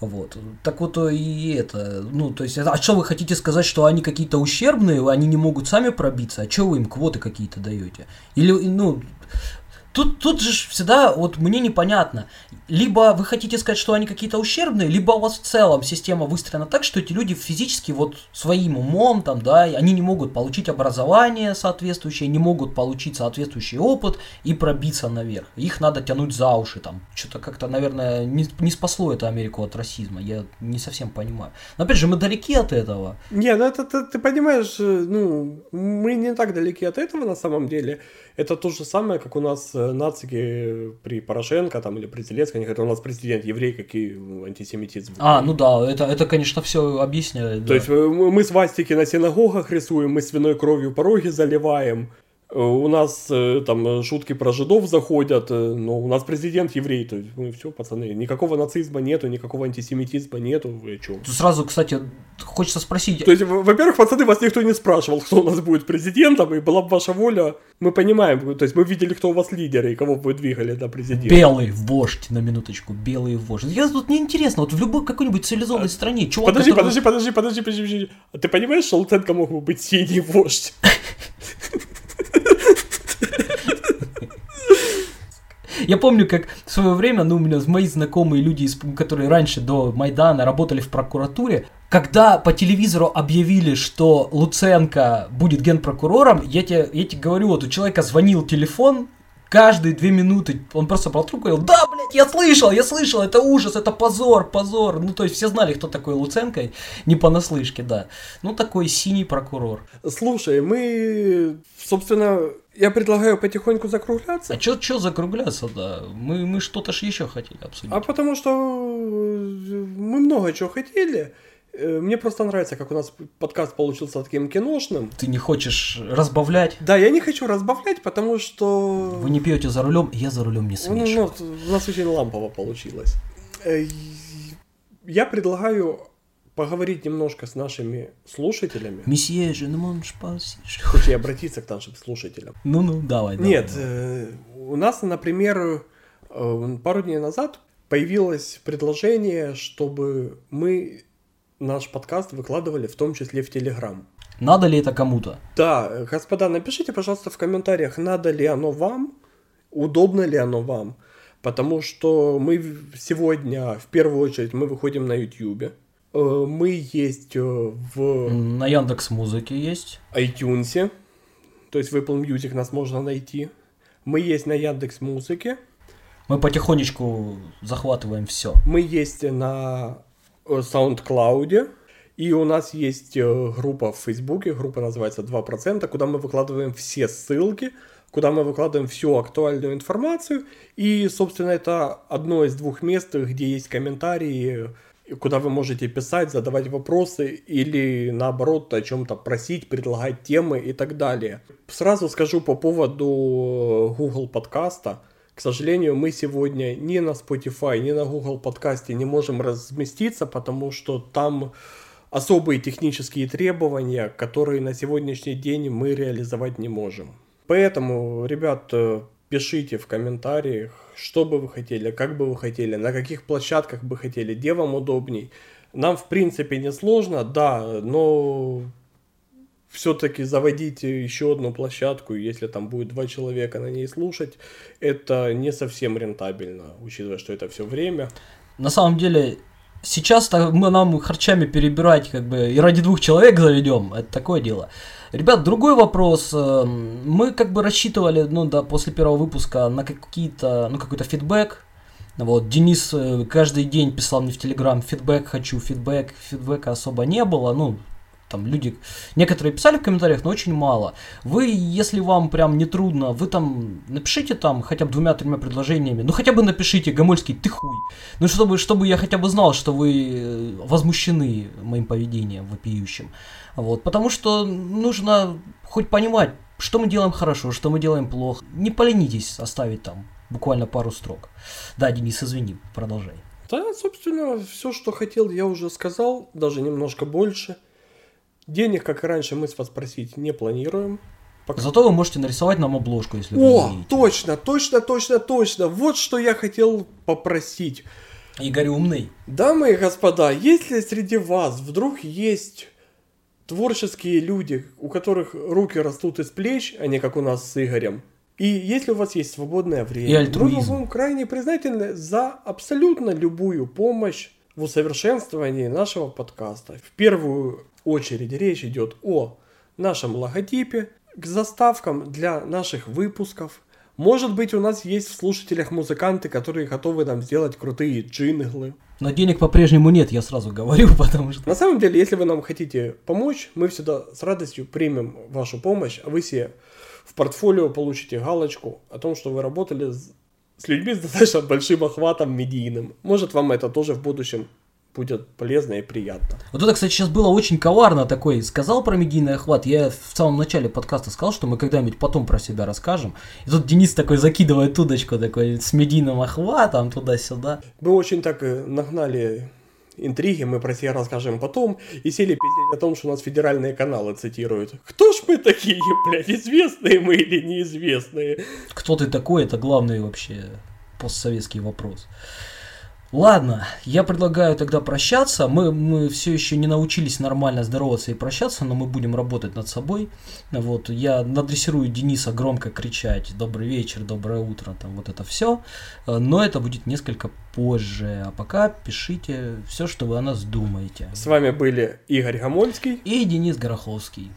Вот. Так вот и это. Ну, то есть, а что вы хотите сказать, что они какие-то ущербные, они не могут сами пробиться? А что вы им квоты какие-то даете? Или, ну, Тут, тут же всегда, вот мне непонятно, либо вы хотите сказать, что они какие-то ущербные, либо у вас в целом система выстроена так, что эти люди физически вот своим умом, там, да, они не могут получить образование соответствующее, не могут получить соответствующий опыт и пробиться наверх. Их надо тянуть за уши, там, что-то как-то, наверное, не, не спасло это Америку от расизма, я не совсем понимаю. Но опять же, мы далеки от этого. Не, ну это, это ты понимаешь, ну, мы не так далеки от этого на самом деле. Это то же самое, как у нас э, нацики при Порошенко там, или при Зеленском, это у нас президент еврей, какие антисемитизм. А, ну да, это, это конечно, все объясняет. То да. есть э, мы свастики на синагогах рисуем, мы свиной кровью пороги заливаем, у нас э, там э, шутки про жидов заходят, но у нас президент еврей, то есть, ну все, пацаны, никакого нацизма нету, никакого антисемитизма нету, вы чем? Сразу, кстати, хочется спросить. То есть, во-первых, пацаны, вас никто не спрашивал, кто у нас будет президентом, и была бы ваша воля, мы понимаем, то есть мы видели, кто у вас лидеры и кого вы двигали на президента. Белый вождь, на минуточку, белый вождь. Я тут мне интересно, вот в любой какой-нибудь цивилизованной стране, чувак, подожди, который... подожди, подожди, подожди, подожди, подожди, а ты понимаешь, что Луценко мог бы быть синий вождь? Я помню, как в свое время, ну, у меня мои знакомые люди, которые раньше до Майдана работали в прокуратуре, когда по телевизору объявили, что Луценко будет генпрокурором, я тебе, я тебе говорю, вот у человека звонил телефон, каждые две минуты он просто брал трубку говорил, да, блядь, я слышал, я слышал, это ужас, это позор, позор. Ну, то есть все знали, кто такой Луценко, не понаслышке, да. Ну, такой синий прокурор. Слушай, мы, собственно, я предлагаю потихоньку закругляться. А чё, чё закругляться, да? Мы, мы что-то ж еще хотели обсудить. А потому что мы много чего хотели. Э, мне просто нравится, как у нас подкаст получился таким киношным. Ты не хочешь разбавлять? Да, я не хочу разбавлять, потому что... Вы не пьете за рулем, я за рулем не смешиваю. Ну, ну, у нас очень лампово получилось. Э, я предлагаю поговорить немножко с нашими слушателями. Месье, je ne mange pas Хочешь обратиться к нашим слушателям? Ну-ну, давай, давай. Нет, Э, у нас, например, э, пару дней назад появилось предложение, чтобы мы наш подкаст выкладывали в том числе в Телеграм. Надо ли это кому-то? Да, господа, напишите, пожалуйста, в комментариях, надо ли оно вам, удобно ли оно вам. Потому что мы сегодня, в первую очередь, мы выходим на YouTube. Э, мы есть э, в... На Яндекс Музыке есть. iTunes. То есть в Apple Music нас можно найти. Мы есть на Яндекс Музыке. Мы потихонечку захватываем все. Мы есть на SoundCloud. И у нас есть группа в Фейсбуке, группа называется 2%, куда мы выкладываем все ссылки, куда мы выкладываем всю актуальную информацию. И, собственно, это одно из двух мест, где есть комментарии, куда вы можете писать, задавать вопросы или наоборот о чем-то просить, предлагать темы и так далее. Сразу скажу по поводу Google подкаста. К сожалению, мы сегодня ни на Spotify, ни на Google подкасте не можем разместиться, потому что там особые технические требования, которые на сегодняшний день мы реализовать не можем. Поэтому, ребят, пишите в комментариях, что бы вы хотели, как бы вы хотели, на каких площадках бы хотели, где вам удобней. Нам, в принципе, не сложно, да, но все-таки заводить еще одну площадку, если там будет два человека на ней слушать, это не совсем рентабельно, учитывая, что это все время. На самом деле, сейчас мы нам харчами перебирать, как бы, и ради двух человек заведем, это такое дело. Ребят, другой вопрос. Эм, мы как бы рассчитывали, ну да, после первого выпуска на какие-то, ну какой-то фидбэк. Вот, Денис э, каждый день писал мне в Телеграм, фидбэк хочу, фидбэк, фидбэка особо не было, ну, там люди, некоторые писали в комментариях, но очень мало. Вы, если вам прям не трудно, вы там напишите там хотя бы двумя-тремя предложениями, ну хотя бы напишите, Гомольский, ты хуй. Ну чтобы, чтобы я хотя бы знал, что вы э, возмущены моим поведением вопиющим. Вот, потому что нужно хоть понимать, что мы делаем хорошо, что мы делаем плохо. Не поленитесь оставить там буквально пару строк. Да, Денис, извини, продолжай. Да, собственно, все, что хотел, я уже сказал, даже немножко больше – Денег, как и раньше, мы с вас просить не планируем. Пока... Зато вы можете нарисовать нам обложку, если вы О, умеете. точно, точно, точно, точно. Вот что я хотел попросить. Игорь умный. Дамы и господа, если среди вас вдруг есть творческие люди, у которых руки растут из плеч, а не как у нас с Игорем, и если у вас есть свободное время, и альтруизм. мы будем крайне признательны за абсолютно любую помощь в усовершенствовании нашего подкаста. В первую очередь речь идет о нашем логотипе, к заставкам для наших выпусков. Может быть, у нас есть в слушателях музыканты, которые готовы нам сделать крутые джинглы. Но денег по-прежнему нет, я сразу говорю, потому что... На самом деле, если вы нам хотите помочь, мы всегда с радостью примем вашу помощь, а вы себе в портфолио получите галочку о том, что вы работали с, с людьми с достаточно большим охватом медийным. Может, вам это тоже в будущем будет полезно и приятно. Вот это, кстати, сейчас было очень коварно такой. Сказал про медийный охват. Я в самом начале подкаста сказал, что мы когда-нибудь потом про себя расскажем. И тут Денис такой закидывает удочку такой с медийным охватом туда-сюда. Мы очень так э, нагнали интриги, мы про себя расскажем потом, и сели пиздеть о том, что у нас федеральные каналы цитируют. Кто ж мы такие, блядь, известные мы или неизвестные? Кто ты такой, это главный вообще постсоветский вопрос. Ладно, я предлагаю тогда прощаться. Мы, мы все еще не научились нормально здороваться и прощаться, но мы будем работать над собой. Вот, я надрессирую Дениса громко кричать «Добрый вечер», «Доброе утро», там вот это все. Но это будет несколько позже. А пока пишите все, что вы о нас думаете. С вами были Игорь Гамольский и Денис Гороховский.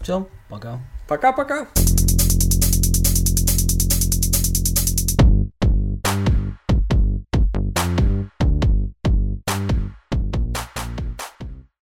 Все, пока. Пока-пока.